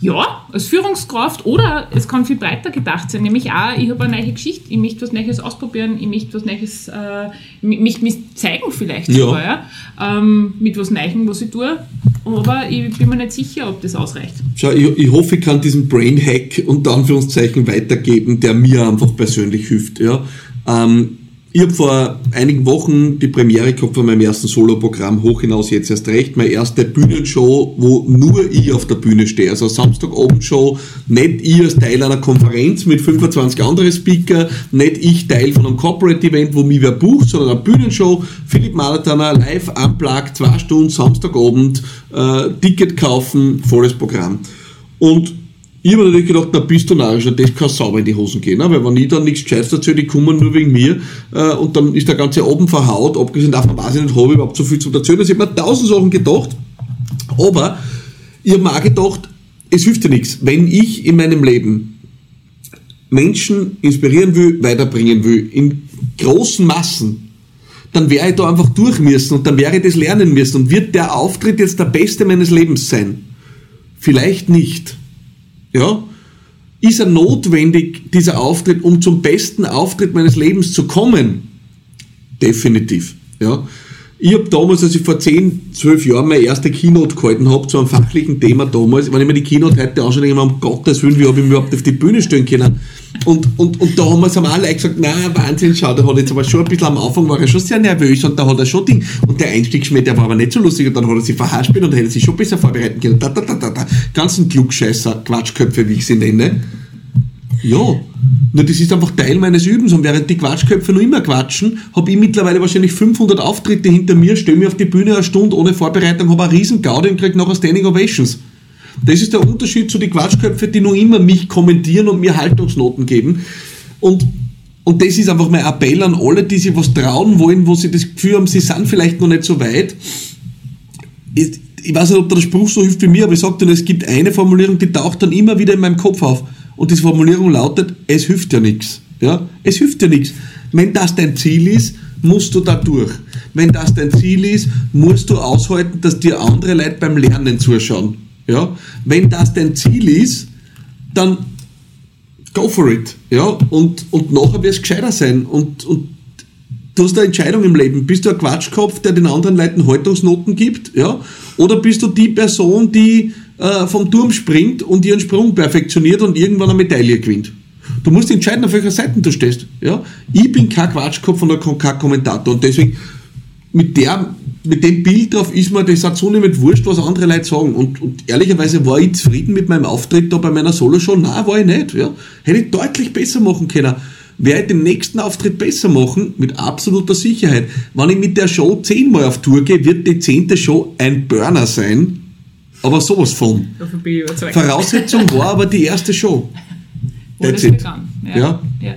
ja, als Führungskraft oder es kann viel breiter gedacht sein, nämlich auch, ich habe eine neue Geschichte, ich möchte was Neues ausprobieren, ich möchte was Neues, äh, ich möchte mich zeigen vielleicht Ja. sogar, ja, ähm, mit was Neuem, was ich tue, aber ich bin mir nicht sicher, ob das ausreicht. Schau, ich, ich hoffe, ich kann diesen Brain-Hack unter Anführungszeichen weitergeben, der mir einfach persönlich hilft. Ja. Ähm, ich habe vor einigen Wochen die Premiere gehabt von meinem ersten Soloprogramm, hoch hinaus jetzt erst recht, meine erste Bühnenshow, wo nur ich auf der Bühne stehe. Also Samstagabendshow, nicht ich als Teil einer Konferenz mit 25 anderen Speaker, nicht ich Teil von einem Corporate-Event, wo mich wer bucht, sondern eine Bühnenshow, Philipp Malatana, live unplugged, zwei Stunden, Samstagabend, äh, Ticket kaufen, volles Programm. Und ich habe natürlich gedacht, na bist du narrisch, das kann sauber in die Hosen gehen, ne? weil wenn ich dann nichts Gescheites erzähle, die kommen nur wegen mir äh, und dann ist der ganze Abend verhaut, abgesehen davon weiß ich nicht, habe ich überhaupt so viel zu erzählen. Also ich habe mir tausend Sachen gedacht, aber ich habe mir auch gedacht, es hilft ja nichts, wenn ich in meinem Leben Menschen inspirieren will, weiterbringen will, in großen Massen, dann wäre ich da einfach durch müssen und dann wäre ich das lernen müssen und wird der Auftritt jetzt der beste meines Lebens sein? Vielleicht nicht. Ja? Ist er notwendig, dieser Auftritt, um zum besten Auftritt meines Lebens zu kommen? Definitiv. Ja? Ich habe damals, als ich vor 10, 12 Jahren meine erste Keynote gehalten habe, zu einem fachlichen Thema damals, wenn ich mir die Keynote heute anschaue, denke ich mir, um Gottes Willen, wie habe ich mich überhaupt auf die Bühne stellen können? Und, und, und da haben wir es haben alle gesagt, na Wahnsinn, schau, der hat jetzt aber schon ein bisschen am Anfang war er schon sehr nervös und da hat er schon Ding, und der Einstiegsschmäh, der war aber nicht so lustig und dann hat er sich verhaspelt und hätte sich schon besser vorbereiten können. Da, da, da, da, da. Ganzen Klugscheißer, Quatschköpfe, wie ich sie nenne. Ja, nur das ist einfach Teil meines Übens und während die Quatschköpfe noch immer quatschen, habe ich mittlerweile wahrscheinlich 500 Auftritte hinter mir, stelle mich auf die Bühne eine Stunde ohne Vorbereitung, habe eine riesen Gaudi und kriege nachher Standing Ovations. Das ist der Unterschied zu den Quatschköpfen, die noch immer mich kommentieren und mir Haltungsnoten geben. Und, und das ist einfach mein Appell an alle, die sich was trauen wollen, wo sie das Gefühl haben, sie sind vielleicht noch nicht so weit. Ich, ich weiß nicht, ob der Spruch so hilft wie mir, aber ich sage dir, es gibt eine Formulierung, die taucht dann immer wieder in meinem Kopf auf. Und diese Formulierung lautet, es hilft ja nichts. Ja? Es hilft ja nichts. Wenn das dein Ziel ist, musst du da durch. Wenn das dein Ziel ist, musst du aushalten, dass dir andere Leute beim Lernen zuschauen. Ja? Wenn das dein Ziel ist, dann go for it. Ja? Und, und nachher wirst du gescheiter sein. Und, und du hast eine Entscheidung im Leben. Bist du ein Quatschkopf, der den anderen Leuten Haltungsnoten gibt? Ja? Oder bist du die Person, die äh, vom Turm springt und ihren Sprung perfektioniert und irgendwann eine Medaille gewinnt? Du musst entscheiden, auf welcher Seite du stehst. Ja? Ich bin kein Quatschkopf und kein Kommentator. Und deswegen, mit, der, mit dem Bild drauf ist mir das auch zunehmend wurscht, was andere Leute sagen. Und, und ehrlicherweise war ich zufrieden mit meinem Auftritt da bei meiner Solo-Show. Nein, war ich nicht. Ja? Hätte ich deutlich besser machen können. Werde ich den nächsten Auftritt besser machen, mit absoluter Sicherheit. Wenn ich mit der Show zehnmal auf Tour gehe, wird die zehnte Show ein Burner sein. Aber sowas von. Davon bin ich überzeugt. Voraussetzung war aber die erste Show. Wo That's it. begann. Ja. ja.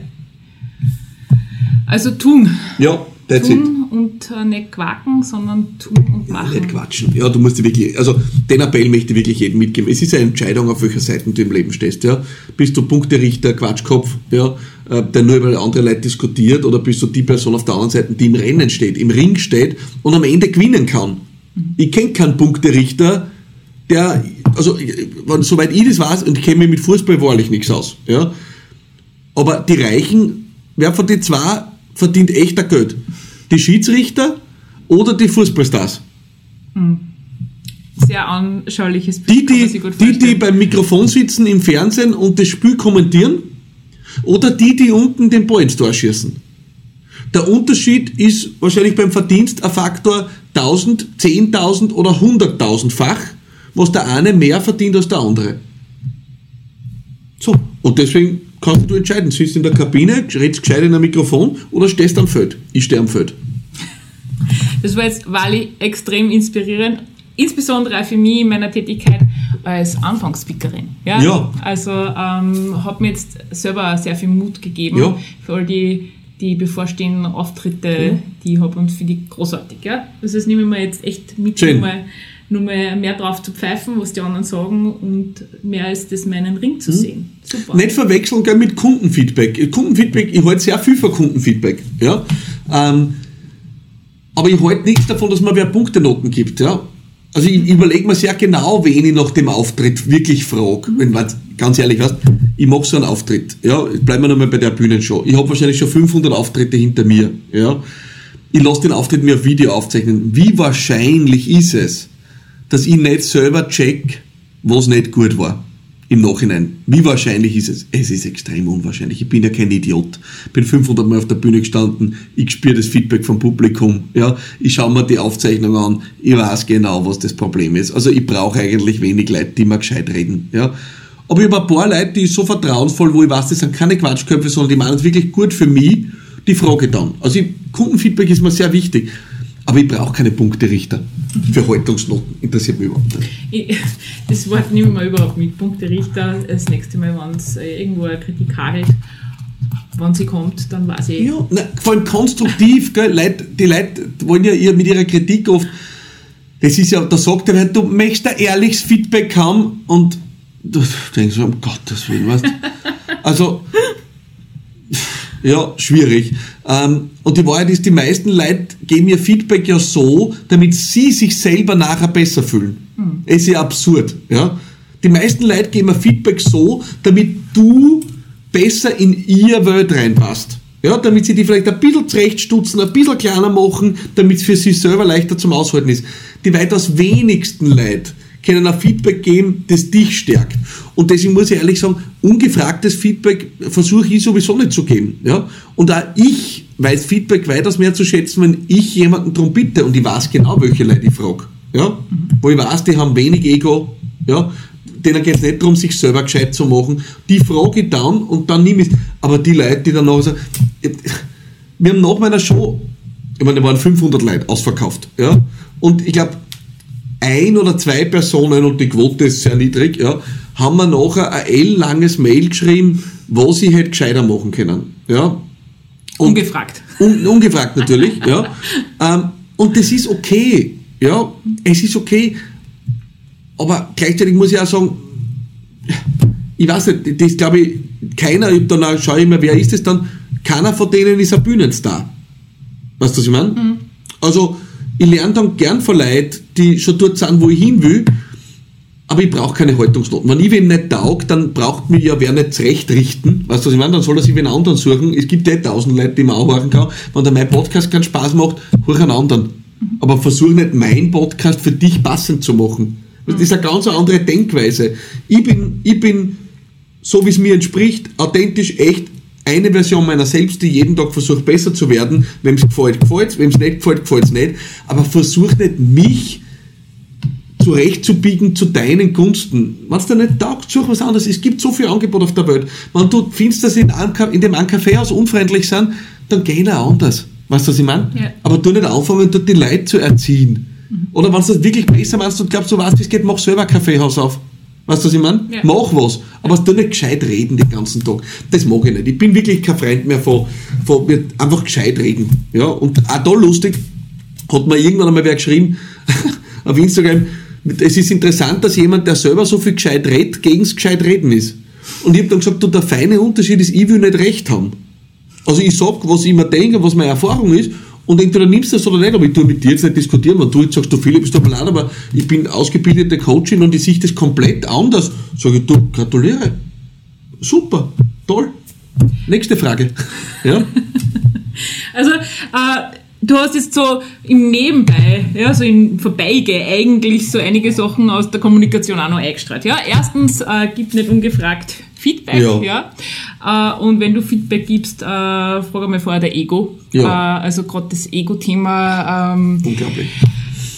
Also tun. Ja, that's it. Tun und äh, nicht quaken, sondern tun und machen. Nicht quatschen. Ja, du musst wirklich, also den Appell möchte ich wirklich jedem mitgeben. Es ist eine Entscheidung, auf welcher Seite du im Leben stehst. Ja? Bist du Punkterichter, Quatschkopf, ja, äh, der nur über andere Leute diskutiert, oder bist du die Person auf der anderen Seite, die im Rennen steht, im Ring steht und am Ende gewinnen kann? Ich kenne keinen Punkterichter, der, also soweit ich das weiß, und ich kenne mich mit Fußball wahrlich nichts aus, ja, aber die Reichen, wer von den zwei verdient echter Geld? Die Schiedsrichter oder die Fußballstars? Sehr anschauliches Bild, Die, die, die, die beim Mikrofon sitzen im Fernsehen und das Spiel kommentieren oder die, die unten den Ball ins Tor schießen. Der Unterschied ist wahrscheinlich beim Verdienst ein Faktor 1000, 10.000 oder 100.000-fach, was der eine mehr verdient als der andere. So, und deswegen kannst du entscheiden, sitzt in der Kabine, redest gescheit in ein Mikrofon oder stehst am Feld. Ich stehe am Feld. Das war jetzt Wally extrem inspirierend, insbesondere auch für mich in meiner Tätigkeit als Anfangsspeakerin. Ja? Ja. Also ähm, hat mir jetzt selber sehr viel Mut gegeben Ja. für all die, die bevorstehenden Auftritte, die ich habe und finde ich großartig. Ja? Also das nehme ich mir jetzt echt mit, Schön. mal nur mehr, mehr drauf zu pfeifen, was die anderen sagen und mehr als das meinen Ring zu sehen. Super. Nicht verwechseln gell, mit Kundenfeedback. Kundenfeedback, ich halte sehr viel von Kundenfeedback. Ja? Ähm, aber ich halte nichts davon, dass man wer Punktenoten gibt. Ja? Also ich überlege mir sehr genau, wen ich nach dem Auftritt wirklich frage. Wenn man ganz ehrlich weißt, ich mache so einen Auftritt. Ja, bleiben wir nochmal bei der Bühnenshow. Ich habe wahrscheinlich schon 500 Auftritte hinter mir. Ja, ich lasse den Auftritt mir auf Video aufzeichnen. Wie wahrscheinlich ist es, dass ich nicht selber check, was nicht gut war? im Nachhinein. Wie wahrscheinlich ist es? Es ist extrem unwahrscheinlich. Ich bin ja kein Idiot. Bin 500 Mal auf der Bühne gestanden. Ich spüre das Feedback vom Publikum. Ja, ich schaue mir die Aufzeichnung an. Ich weiß genau, was das Problem ist. Also ich brauche eigentlich wenig Leute, die mir gescheit reden. Ja. Aber ich habe ein paar Leute, die so vertrauensvoll, wo ich weiß, das sind keine Quatschköpfe, sondern die meinen es wirklich gut für mich. Die frage dann. Also Kundenfeedback ist mir sehr wichtig. Aber ich brauche keine Punkterichter für Haltungsnoten. Interessiert mich überhaupt nicht. Ich, das Wort nehmen wir überhaupt mit. Punkterichter. Das nächste Mal, wenn es äh, irgendwo eine Kritik hagelt, wenn sie kommt, dann weiß ich. Ja, na, vor allem konstruktiv. Gell? Leute, die Leute wollen ja mit ihrer Kritik oft. Das ist ja, da sagt er, du möchtest ein ehrliches Feedback haben und du denkst, um Gottes Willen, weißt Also, ja, schwierig. Ähm, und die Wahrheit ist, die meisten Leute geben ihr Feedback ja so, damit sie sich selber nachher besser fühlen. Mhm. Es ist ja absurd. Ja? Die meisten Leute geben ihr Feedback so, damit du besser in ihr Welt reinpasst. Ja, damit sie die vielleicht ein bisschen zurechtstutzen, ein bisschen kleiner machen, damit es für sie selber leichter zum Aushalten ist. Die weitaus wenigsten Leute können ein Feedback geben, das dich stärkt. Und deswegen muss ich ehrlich sagen, ungefragtes Feedback versuche ich sowieso nicht zu geben. Ja? Und auch ich weiß Feedback weitaus mehr zu schätzen, wenn ich jemanden darum bitte und ich weiß genau, welche Leute ich frage. Ja? Wo ich weiß, die haben wenig Ego, ja? denen geht es nicht darum, sich selber gescheit zu machen. Die frage ich dann und dann nehme ich Aber die Leute, die dann noch sagen, wir haben nach meiner Show, ich meine, da waren 500 Leute ausverkauft. Ja? Und ich glaube, ein oder zwei Personen, und die Quote ist sehr niedrig, ja, haben wir nachher ein L-langes Mail geschrieben, was sie hätte gescheiter machen können. Ja. Und ungefragt. Un, ungefragt natürlich, ja. Ähm, und das ist okay. Ja, es ist okay. Aber gleichzeitig muss ich auch sagen, ich weiß nicht, das glaube ich, keiner, dann schaue ich mir, wer ist es dann? Keiner von denen ist ein Bühnenstar. Weißt du, was ich meine? Mhm. Also, ich lerne dann gern von Leuten, die schon dort sind, wo ich hin will, aber ich brauche keine Haltungsnoten. Wenn ich wen nicht taug, dann braucht mich ja wer nicht zurecht richten. Weißt du, was ich meine? Dann soll er sich wen anderen suchen. Es gibt ja tausend Leute, die man auch hören kann. Wenn der mein Podcast keinen Spaß macht, hol einen anderen. Aber versuch nicht, meinen Podcast für dich passend zu machen. Das ist eine ganz andere Denkweise. Ich bin, ich bin, so wie es mir entspricht, authentisch, echt, eine Version meiner selbst, die jeden Tag versucht besser zu werden. Wem es gefällt, gefällt es, wem es nicht gefällt, gefällt es nicht. Aber versuch nicht mich zurechtzubiegen zu deinen Gunsten. Wenn es dir nicht taugt, such was anderes. Es gibt so viel Angebot auf der Welt. Wenn du findest, dass in, in dem einen Kaffeehaus unfreundlich sind, dann geh da anders. Weißt du, was ich meine? Ja. Aber du nicht anfangen, dort die Leute zu erziehen. Mhm. Oder wenn du das wirklich besser meinst und glaubst, du weißt, wie es geht, mach selber ein Kaffeehaus auf. Weißt du, was ich meine? Ja. Mach was. Aber du nicht gescheit reden den ganzen Tag. Das mag ich nicht. Ich bin wirklich kein Freund mehr von, von einfach gescheit reden. Ja, und auch da lustig, hat mir irgendwann einmal wer geschrieben, auf Instagram, es ist interessant, dass jemand, der selber so viel gescheit redet, gegen das gescheit reden ist. Und ich habe dann gesagt, du, der feine Unterschied ist, ich will nicht recht haben. Also ich sag, was ich mir denke, was meine Erfahrung ist, und entweder nimmst du das oder nicht, aber ich tue mit dir jetzt nicht diskutieren, wenn du jetzt sagst, du Philipp bist du Plan, aber ich bin ausgebildete Coachin und ich sehe das komplett anders. Sage ich, du, gratuliere. Super, toll. Nächste Frage. Ja? also, äh, du hast jetzt so im Nebenbei, ja, so im Vorbeige eigentlich so einige Sachen aus der Kommunikation auch noch eingestrahlt. Ja, erstens, äh, gib nicht ungefragt Feedback, ja. ja? Äh, und wenn du Feedback gibst, äh, frage mal vorher der Ego. Ja. Äh, also gerade das Ego-Thema. Ähm, Unglaublich.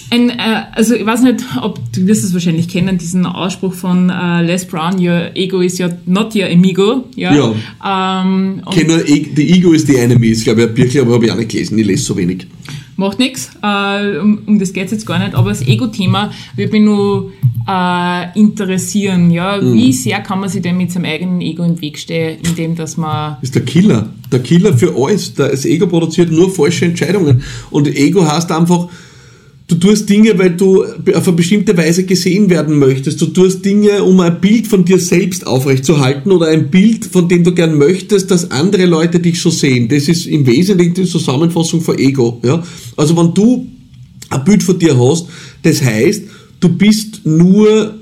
Ein, äh, also ich weiß nicht, ob du wirst es wahrscheinlich kennen, diesen Ausspruch von äh, Les Brown, your ego is your, not your amigo. Ja. ja. Ähm, nur, the ego is the enemy. Ich glaube, Birchler, aber habe ich auch nicht gelesen. Ich lese so wenig. Macht nichts, äh, um, um das geht es jetzt gar nicht, aber das Ego-Thema würde mich nur äh, interessieren. Ja? Mhm. Wie sehr kann man sich denn mit seinem eigenen Ego im Weg stehen, indem dass man... Das ist der Killer. Der Killer für alles. Das Ego produziert nur falsche Entscheidungen. Und Ego heißt einfach, Du tust Dinge, weil du auf eine bestimmte Weise gesehen werden möchtest. Du tust Dinge, um ein Bild von dir selbst aufrechtzuerhalten oder ein Bild, von dem du gern möchtest, dass andere Leute dich so sehen. Das ist im Wesentlichen die Zusammenfassung von Ego. Ja? Also wenn du ein Bild von dir hast, das heißt, du bist nur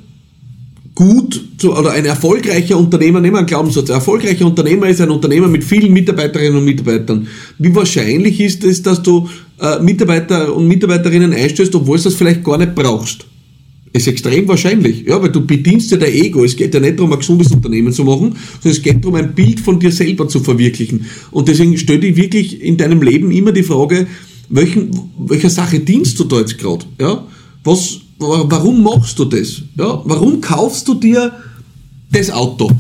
gut zu, oder ein erfolgreicher Unternehmer, nehmen wir einen Glaubenssatz, ein erfolgreicher Unternehmer ist ein Unternehmer mit vielen Mitarbeiterinnen und Mitarbeitern. Wie wahrscheinlich ist es, dass du äh, Mitarbeiter und Mitarbeiterinnen einstellst, obwohl du das vielleicht gar nicht brauchst? Ist extrem wahrscheinlich, ja, weil du bedienst ja dein Ego. Es geht ja nicht darum, ein gesundes Unternehmen zu machen, sondern es geht darum, ein Bild von dir selber zu verwirklichen. Und deswegen stell dich wirklich in deinem Leben immer die Frage, welchen, welcher Sache dienst du da jetzt gerade? Ja? Warum machst du das? Ja? Warum kaufst du dir das Auto?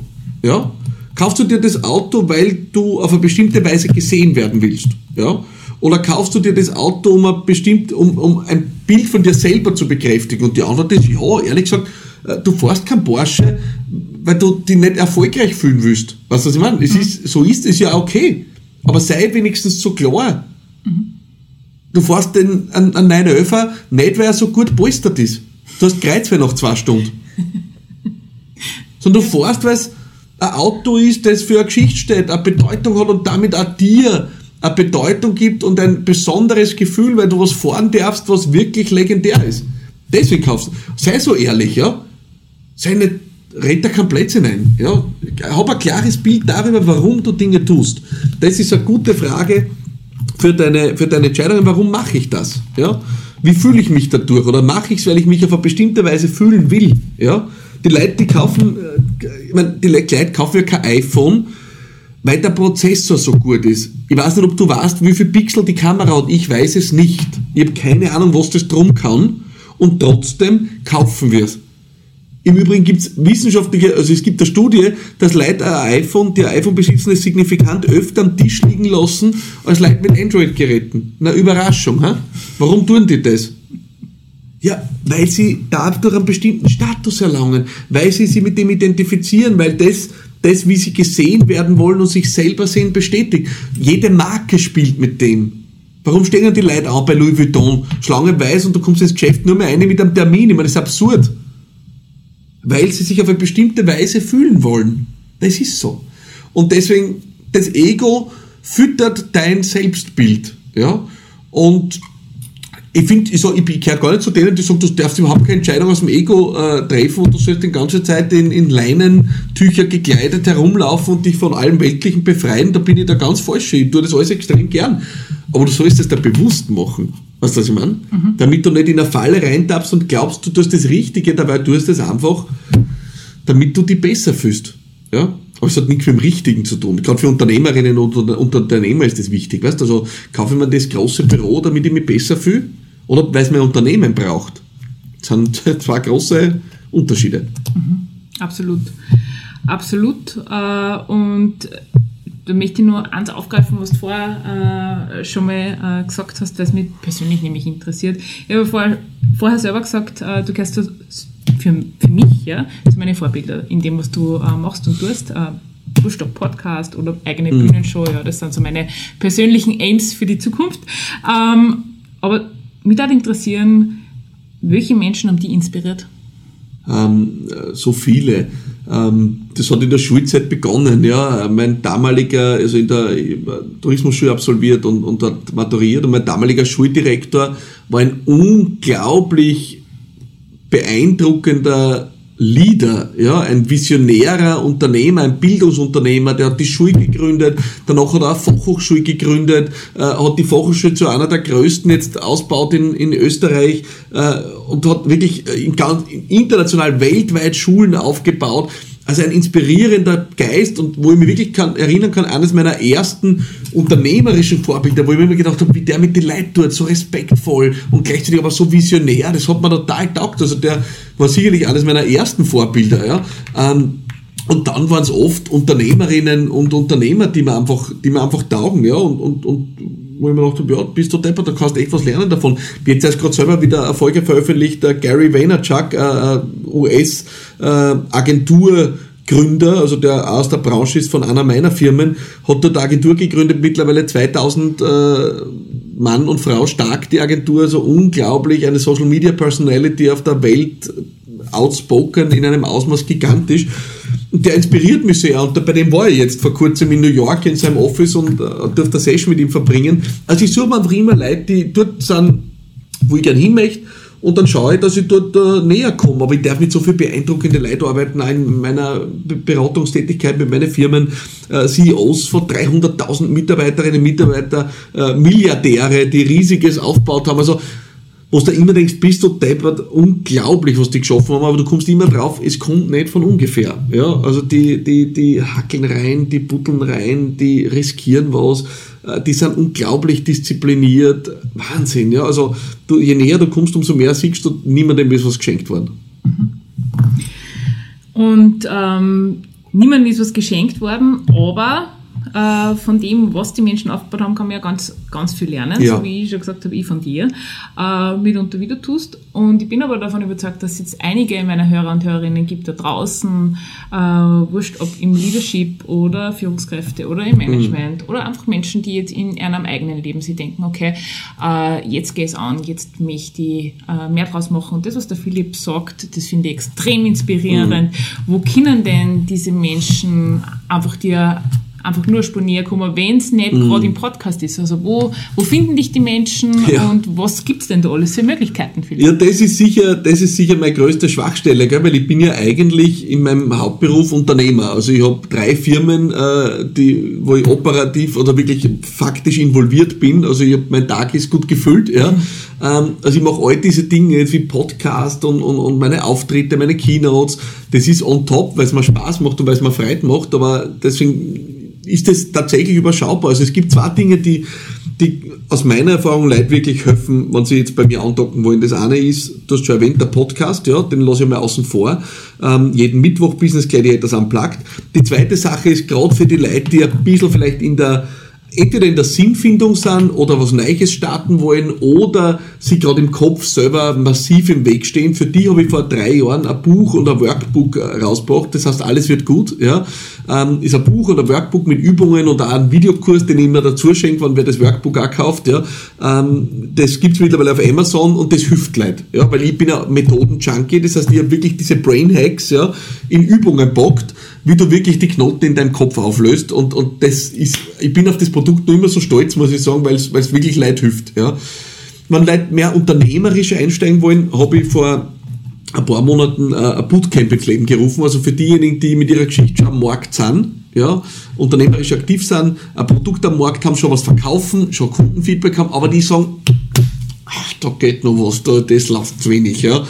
Ja? Kaufst du dir das Auto, weil du auf eine bestimmte Weise gesehen werden willst? Ja? Oder kaufst du dir das Auto, um ein, bestimmt, um, um ein Bild von dir selber zu bekräftigen? Und die Antwort ist, ja, ehrlich gesagt, äh, du fährst kein Porsche, weil du dich nicht erfolgreich fühlen willst. Weißt du, was ich meine? Es mhm. ist, so ist es ja okay. Aber sei wenigstens so klar. Mhm. Du fährst den, einen, einen 911 nicht, weil er so gut polstert ist. Du hast Kreuzweh nach zwei Stunden. Sondern du fährst, weil es ein Auto ist, das für eine Geschichte steht, eine Bedeutung hat und damit auch dir eine Bedeutung gibt und ein besonderes Gefühl, weil du was fahren darfst, was wirklich legendär ist. Deswegen kaufst du. Sei so ehrlich, ja. Sei nicht, red da kein Plätzchen ein. Ja. Hab ein klares Bild darüber, warum du Dinge tust. Das ist eine gute Frage, für deine, für deine Entscheidungen, warum mache ich das? Ja? Wie fühle ich mich dadurch? Oder mache ich es, weil ich mich auf eine bestimmte Weise fühlen will? Ja? Die Leute, die kaufen, äh, ich meine, die Leute kaufen ja kein iPhone, weil der Prozessor so gut ist. Ich weiß nicht, ob du weißt, wie viel Pixel die Kamera hat. Ich weiß es nicht. Ich habe keine Ahnung, was das drum kann. Und trotzdem kaufen wir es. Im Übrigen gibt es wissenschaftliche, also es gibt eine Studie, dass Leute ein iPhone, die ein iPhone besitzen, es signifikant öfter am Tisch liegen lassen, als Leute mit Android-Geräten. Na, Überraschung, ha? Warum tun die das? Ja, weil sie dadurch einen bestimmten Status erlangen, weil sie sich mit dem identifizieren, weil das, das, wie sie gesehen werden wollen und sich selber sehen, bestätigt. Jede Marke spielt mit dem. Warum stehen die Leute auch bei Louis Vuitton schlangenweise und du kommst ins Geschäft nur mehr eine mit einem Termin? Ich meine, das ist absurd weil sie sich auf eine bestimmte Weise fühlen wollen. Das ist so. Und deswegen, das Ego füttert dein Selbstbild. Ja? Und ich finde, ich, ich, ich gehöre gar nicht zu denen, die sagen, du darfst überhaupt keine Entscheidung aus dem Ego äh, treffen und du sollst die ganze Zeit in, in Leinentücher gekleidet herumlaufen und dich von allem Weltlichen befreien. Da bin ich da ganz falsch. Ich tue das alles extrem gern. Aber du sollst es da bewusst machen. Weißt du, was ich meine? Mhm. Damit du nicht in eine Falle reintappst und glaubst, du tust das Richtige, dabei tust du es einfach, damit du dich besser fühlst. Ja? Aber es hat nichts mit dem Richtigen zu tun. Gerade für Unternehmerinnen und Unternehmer ist das wichtig. Weißt du, also kaufe ich mir das große Büro, damit ich mich besser fühle, oder weil es mein Unternehmen braucht. Das sind zwei große Unterschiede. Mhm. Absolut. Absolut. Äh, und da möchte ich nur eins aufgreifen, was du vorher äh, schon mal äh, gesagt hast, das mich persönlich nämlich interessiert. Ich habe vorher, vorher selber gesagt, äh, du gehst für, für mich, ja, das sind meine Vorbilder in dem, was du machst und tust. Buchstopp Podcast oder eigene mhm. Bühnenshow, ja, das sind so meine persönlichen Aims für die Zukunft. Ähm, aber mich würde interessieren, welche Menschen haben die inspiriert? Ähm, so viele. Ähm, das hat in der Schulzeit begonnen. Ja. Mein damaliger, also in der Tourismusschule absolviert und, und hat maturiert und mein damaliger Schuldirektor war ein unglaublich beeindruckender Leader, ja, ein visionärer Unternehmer, ein Bildungsunternehmer, der hat die Schule gegründet, danach hat er eine Fachhochschule gegründet, äh, hat die Fachhochschule zu einer der größten jetzt ausbaut in, in Österreich äh, und hat wirklich in ganz, international weltweit Schulen aufgebaut also ein inspirierender Geist und wo ich mich wirklich kann, erinnern kann, eines meiner ersten unternehmerischen Vorbilder, wo ich mir immer gedacht habe, wie der mit den Leuten tut, so respektvoll und gleichzeitig aber so visionär, das hat mir total taugt. Also der war sicherlich eines meiner ersten Vorbilder. Ja. Ähm, und dann waren es oft Unternehmerinnen und Unternehmer, die mir einfach, die mir einfach taugen, ja, und, und, und wo ich mir gedacht habe, ja, bist du deppert, da kannst du echt was lernen davon. Jetzt erst gerade selber wieder eine Folge veröffentlicht, der Gary Vaynerchuk, äh, US-Agentur, Gründer, also der aus der Branche ist von einer meiner Firmen, hat dort eine Agentur gegründet, mittlerweile 2000 äh, Mann und Frau stark die Agentur, also unglaublich, eine Social Media Personality auf der Welt, outspoken in einem Ausmaß gigantisch. Der inspiriert mich sehr und bei dem war ich jetzt vor kurzem in New York in seinem Office und äh, durfte eine Session mit ihm verbringen. Also ich suche einfach immer Leute, die dort sind, wo ich gerne hin möchte und dann schaue ich, dass ich dort äh, näher komme. Aber ich darf mit so viel beeindruckende Leute arbeiten, auch in meiner Beratungstätigkeit mit meinen Firmen, äh, CEOs von 300.000 Mitarbeiterinnen und Mitarbeiter, äh, Milliardäre, die riesiges aufgebaut haben. Also wo du immer denkst, bist du deppert, unglaublich, was die geschaffen haben, aber du kommst immer drauf, es kommt nicht von ungefähr. Ja, also die, die, die hackeln rein, die butteln rein, die riskieren was, äh, die sind unglaublich diszipliniert. Wahnsinn, ja. Also du, je näher du kommst, umso mehr siehst du, niemandem ist was geschenkt worden. Und ähm, niemandem ist was geschenkt worden, aber äh, von dem, was die Menschen aufgebaut haben, kann man ja ganz, ganz viel lernen, ja. so wie ich schon gesagt habe, ich von dir, äh, mitunter wieder tust. Und ich bin aber davon überzeugt, dass es jetzt einige meiner Hörer und Hörerinnen gibt da draußen, äh, wurscht ob im Leadership oder Führungskräfte oder im Management mhm. oder einfach Menschen, die jetzt in ihrem eigenen Leben sie denken, okay, äh, jetzt gehe es an, jetzt möchte ich äh, mehr draus machen. Und das, was der Philipp sagt, das finde ich extrem inspirierend. Mhm. Wo können denn diese Menschen einfach dir einfach nur sponieren kommen, wenn es nicht mhm. gerade im Podcast ist. Also wo, wo finden dich die Menschen ja. und was gibt es denn da alles für Möglichkeiten für dich? Ja, das ist sicher, das ist sicher meine größte Schwachstelle, gell? weil ich bin ja eigentlich in meinem Hauptberuf Unternehmer. Also ich habe drei Firmen, äh, die, wo ich operativ oder wirklich faktisch involviert bin. Also ich hab, mein Tag ist gut gefüllt. Ja? Mhm. Ähm, also ich mache all diese Dinge wie Podcast und, und, und meine Auftritte, meine Keynotes. Das ist on top, weil es mir Spaß macht und weil es mir Freude macht, aber deswegen ist das tatsächlich überschaubar. Also es gibt zwei Dinge, die, die aus meiner Erfahrung Leute wirklich helfen, wenn sie jetzt bei mir andocken wollen. Das eine ist, du hast schon erwähnt, der Podcast, ja, den lasse ich mal außen vor. Ähm, jeden Mittwoch Business Gladiators unplugged. Die zweite Sache ist gerade für die Leute, die ein bisschen vielleicht in der entweder in der Sinnfindung sind oder was Neues starten wollen oder sie gerade im Kopf selber massiv im Weg stehen. Für die habe ich vor drei Jahren ein Buch und ein Workbook äh, rausgebracht. Das heißt, alles wird gut. Ja. Ähm, ist ein Buch oder ein Workbook mit Übungen und auch ein Videokurs, den ich mir dazu schenke, wenn wer das Workbook auch kauft. Ja. Ähm, das gibt's mittlerweile auf Amazon und das hilft Leute. Ja, weil ich bin ein Methoden-Junkie. Das heißt, ich habe wirklich diese Brain Hacks ja, in Übungen bockt wie du wirklich die Knoten in deinem Kopf auflöst. Und, und das ist, ich bin auf das Produkt nur immer so stolz, muss ich sagen, weil es wirklich Leid hilft. Ja. Wenn Leute mehr unternehmerisch einsteigen wollen, habe ich vor ein paar Monaten äh, ein Bootcamp ins Leben gerufen. Also für diejenigen, die mit ihrer Geschichte schon am Markt sind, ja, unternehmerisch aktiv sind, ein Produkt am Markt haben, schon was verkaufen, schon Kundenfeedback haben, aber die sagen, ach, da geht noch was, da, das läuft zu wenig. Ja.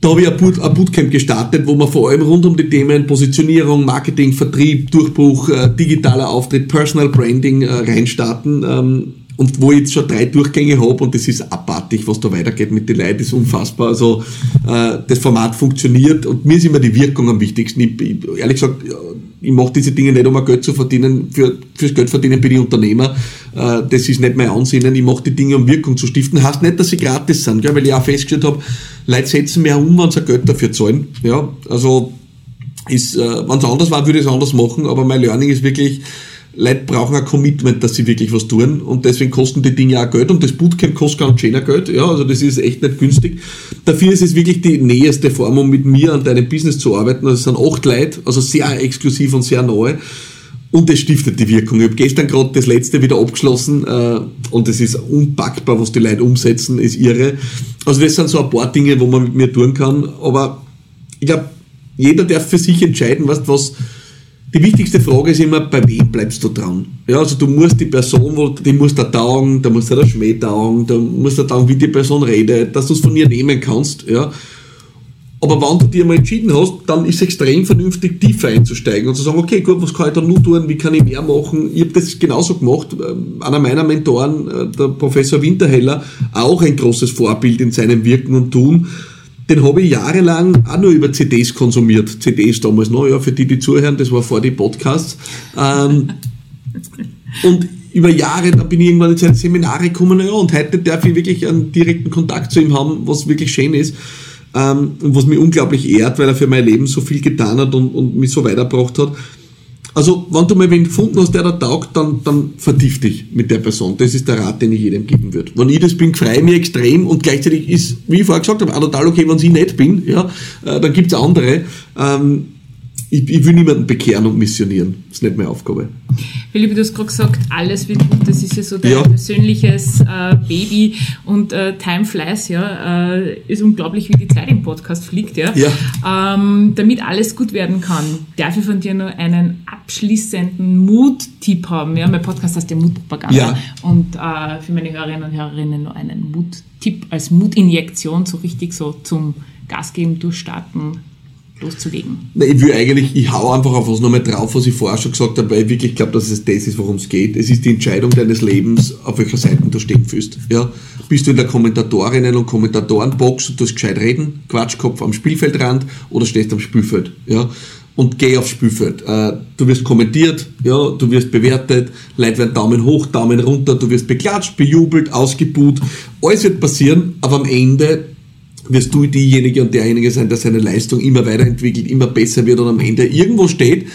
Da habe ich ein, Boot, ein Bootcamp gestartet, wo wir vor allem rund um die Themen Positionierung, Marketing, Vertrieb, Durchbruch, äh, digitaler Auftritt, Personal Branding äh, reinstarten. Ähm, und wo ich jetzt schon drei Durchgänge habe und das ist abartig, was da weitergeht mit den Leuten, ist unfassbar. Also äh, das Format funktioniert und mir ist immer die Wirkung am wichtigsten. Ich, ich, ehrlich gesagt, ich mache diese Dinge nicht, um ein Geld zu verdienen. Für, fürs Geld verdienen bin ich Unternehmer. Äh, das ist nicht mein Ansinnen. Ich mache die Dinge, um Wirkung zu stiften. Heißt nicht, dass sie gratis sind, gell? weil ich auch festgestellt habe, Leute setzen mehr um, wenn sie Geld dafür zahlen. Ja, also ist, äh, wenn es anders war, würde ich es anders machen, aber mein Learning ist wirklich, Leute brauchen ein Commitment, dass sie wirklich was tun und deswegen kosten die Dinge auch Geld und das Bootcamp kostet ganz schöner Geld, ja, also das ist echt nicht günstig. Dafür ist es wirklich die näherste Form, um mit mir an deinem Business zu arbeiten. Also es sind acht Leute, also sehr exklusiv und sehr neu und es stiftet die Wirkung. Ich habe gestern gerade das letzte wieder abgeschlossen äh, und es ist unpackbar, was die Leute umsetzen, ist irre. Also das sind so ein paar Dinge, wo man mit mir tun kann, aber ich glaube, jeder darf für sich entscheiden, was, was die wichtigste Frage ist immer, bei wem bleibst du dran? Ja, also du musst die Person, die muss da taugen, da muss der Schmäh taugen, da muss da taugen, wie die Person redet, dass du es von ihr nehmen kannst, ja. Aber wenn du dir mal entschieden hast, dann ist es extrem vernünftig, tiefer einzusteigen und zu sagen, okay, gut, was kann ich da nur tun, wie kann ich mehr machen? Ich habe das genauso gemacht. Ähm, einer meiner Mentoren, äh, der Professor Winterheller, auch ein großes Vorbild in seinem Wirken und Tun, den habe ich jahrelang auch nur über CDs konsumiert. CDs damals noch, ja, für die, die zuhören, das war vor die Podcasts. Ähm, und über Jahre, da bin ich irgendwann in seine Seminare gekommen, ja, und heute darf ich wirklich einen direkten Kontakt zu ihm haben, was wirklich schön ist. ähm, was mich unglaublich ehrt, weil er für mein Leben so viel getan hat und, und mich so weitergebracht hat. Also, wenn du mal wen gefunden hast, der da taugt, dann, dann vertief dich mit der Person. Das ist der Rat, den ich jedem geben würde. Wenn ich das bin, freue mich extrem und gleichzeitig ist, wie ich vorher gesagt habe, auch total okay, wenn ich nicht bin, ja, äh, dann gibt's andere. Ähm, ich, ich, will niemanden bekehren und missionieren. Das ist nicht meine Aufgabe. Philipp, du hast gerade gesagt, alles wird gut. Das ist ja so dein ja. persönliches äh, Baby und äh, Time flies, ja. Äh, ist unglaublich, wie die Zeit im Podcast fliegt, ja. ja. Ähm, damit alles gut werden kann, darf ich von dir nur einen abschließenden Mut-Tipp haben. Ja, mein Podcast heißt ja Mutpropaganda. Ja. Und äh, für meine Hörerinnen und Hörerinnen nur einen Mut-Tipp als Mutinjektion, so richtig so zum Gas geben, durchstarten, loszulegen? Ich will eigentlich, ich hau einfach auf was nochmal drauf, was ich vorher schon gesagt habe, weil ich wirklich glaube, dass es das ist, worum es geht. Es ist die Entscheidung deines Lebens, auf welcher Seite du stehen fühlst. Ja? Bist du in der Kommentatorinnen- und Kommentatorenbox und du hast gescheit reden, Quatschkopf am Spielfeldrand oder stehst am Spielfeld. Ja? und geh aufs Spielfeld. Äh, du wirst kommentiert, ja, du wirst bewertet, Leute werden Daumen hoch, Daumen runter, du wirst beklatscht, bejubelt, ausgebuht. Alles wird passieren, aber am Ende wirst du diejenige und derjenige sein, der seine Leistung immer weiterentwickelt, immer besser wird und am Ende irgendwo steht,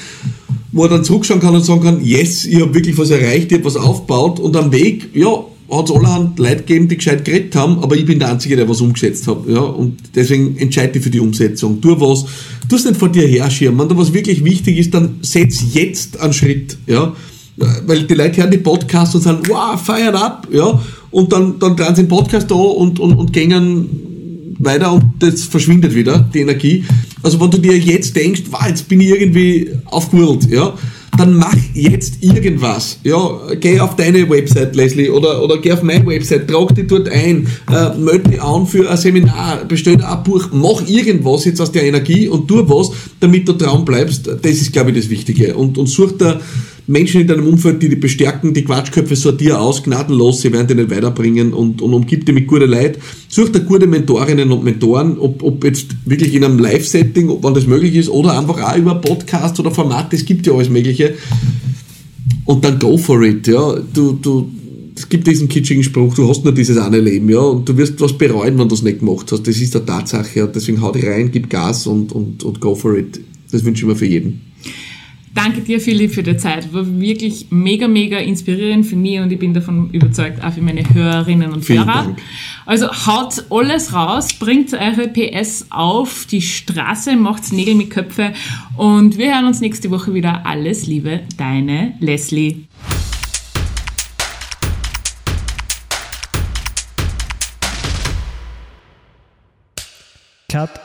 wo er dann zurückschauen kann und sagen kann, yes, ich habe wirklich was erreicht, ich habe was aufgebaut und am Weg, ja, hat es allerhand Leute gegeben, die gescheit geredet haben, aber ich bin der Einzige, der was umgesetzt hat. Ja? Und deswegen entscheide dich für die Umsetzung. Tu was, tu es nicht vor dir herschirmen. Wenn da was wirklich wichtig ist, dann setz jetzt einen Schritt. Ja? Weil die Leute hören die Podcasts und sagen, wow, feiern ab, ja, und dann, dann drehen sie den Podcast da und, und, und gängen weiter und das verschwindet wieder, die Energie. Also wenn du dir jetzt denkst, wow, jetzt bin ich irgendwie aufgewühlt, ja, dann mach jetzt irgendwas. Ja, geh auf deine Website, Leslie, oder, oder geh auf meine Website, trag dich dort ein, äh, melde dich an für ein Seminar, bestell ein Buch, mach irgendwas jetzt aus der Energie und tu was, damit du dran bleibst. Das ist, glaube ich, das Wichtige. Und, und such da Menschen in deinem Umfeld, die dich bestärken, die Quatschköpfe sortier aus, gnadenlos, sie werden dich nicht weiterbringen und, und umgib dich mit guten Leuten. Such dir gute Mentorinnen und Mentoren, ob, ob jetzt wirklich in einem Live-Setting, wann das möglich ist, oder einfach auch über Podcast oder Format, es gibt ja alles Mögliche. Und dann go for it, ja. Du, du, es gibt diesen kitschigen Spruch, du hast nur dieses eine Leben, ja, und du wirst was bereuen, wenn du es nicht gemacht hast. Das ist der Tatsache, ja. Deswegen hau dich rein, gib Gas und, und, und go for it. Das wünsche ich mir für jeden. Danke dir, Philipp, für die Zeit. War wirklich mega, mega inspirierend für mich und ich bin davon überzeugt, auch für meine Hörerinnen und Vielen Hörer. Dank. Also haut alles raus, bringt eure PS auf die Straße, macht Nägel mit Köpfe und wir hören uns nächste Woche wieder. Alles Liebe, deine Leslie. Cut.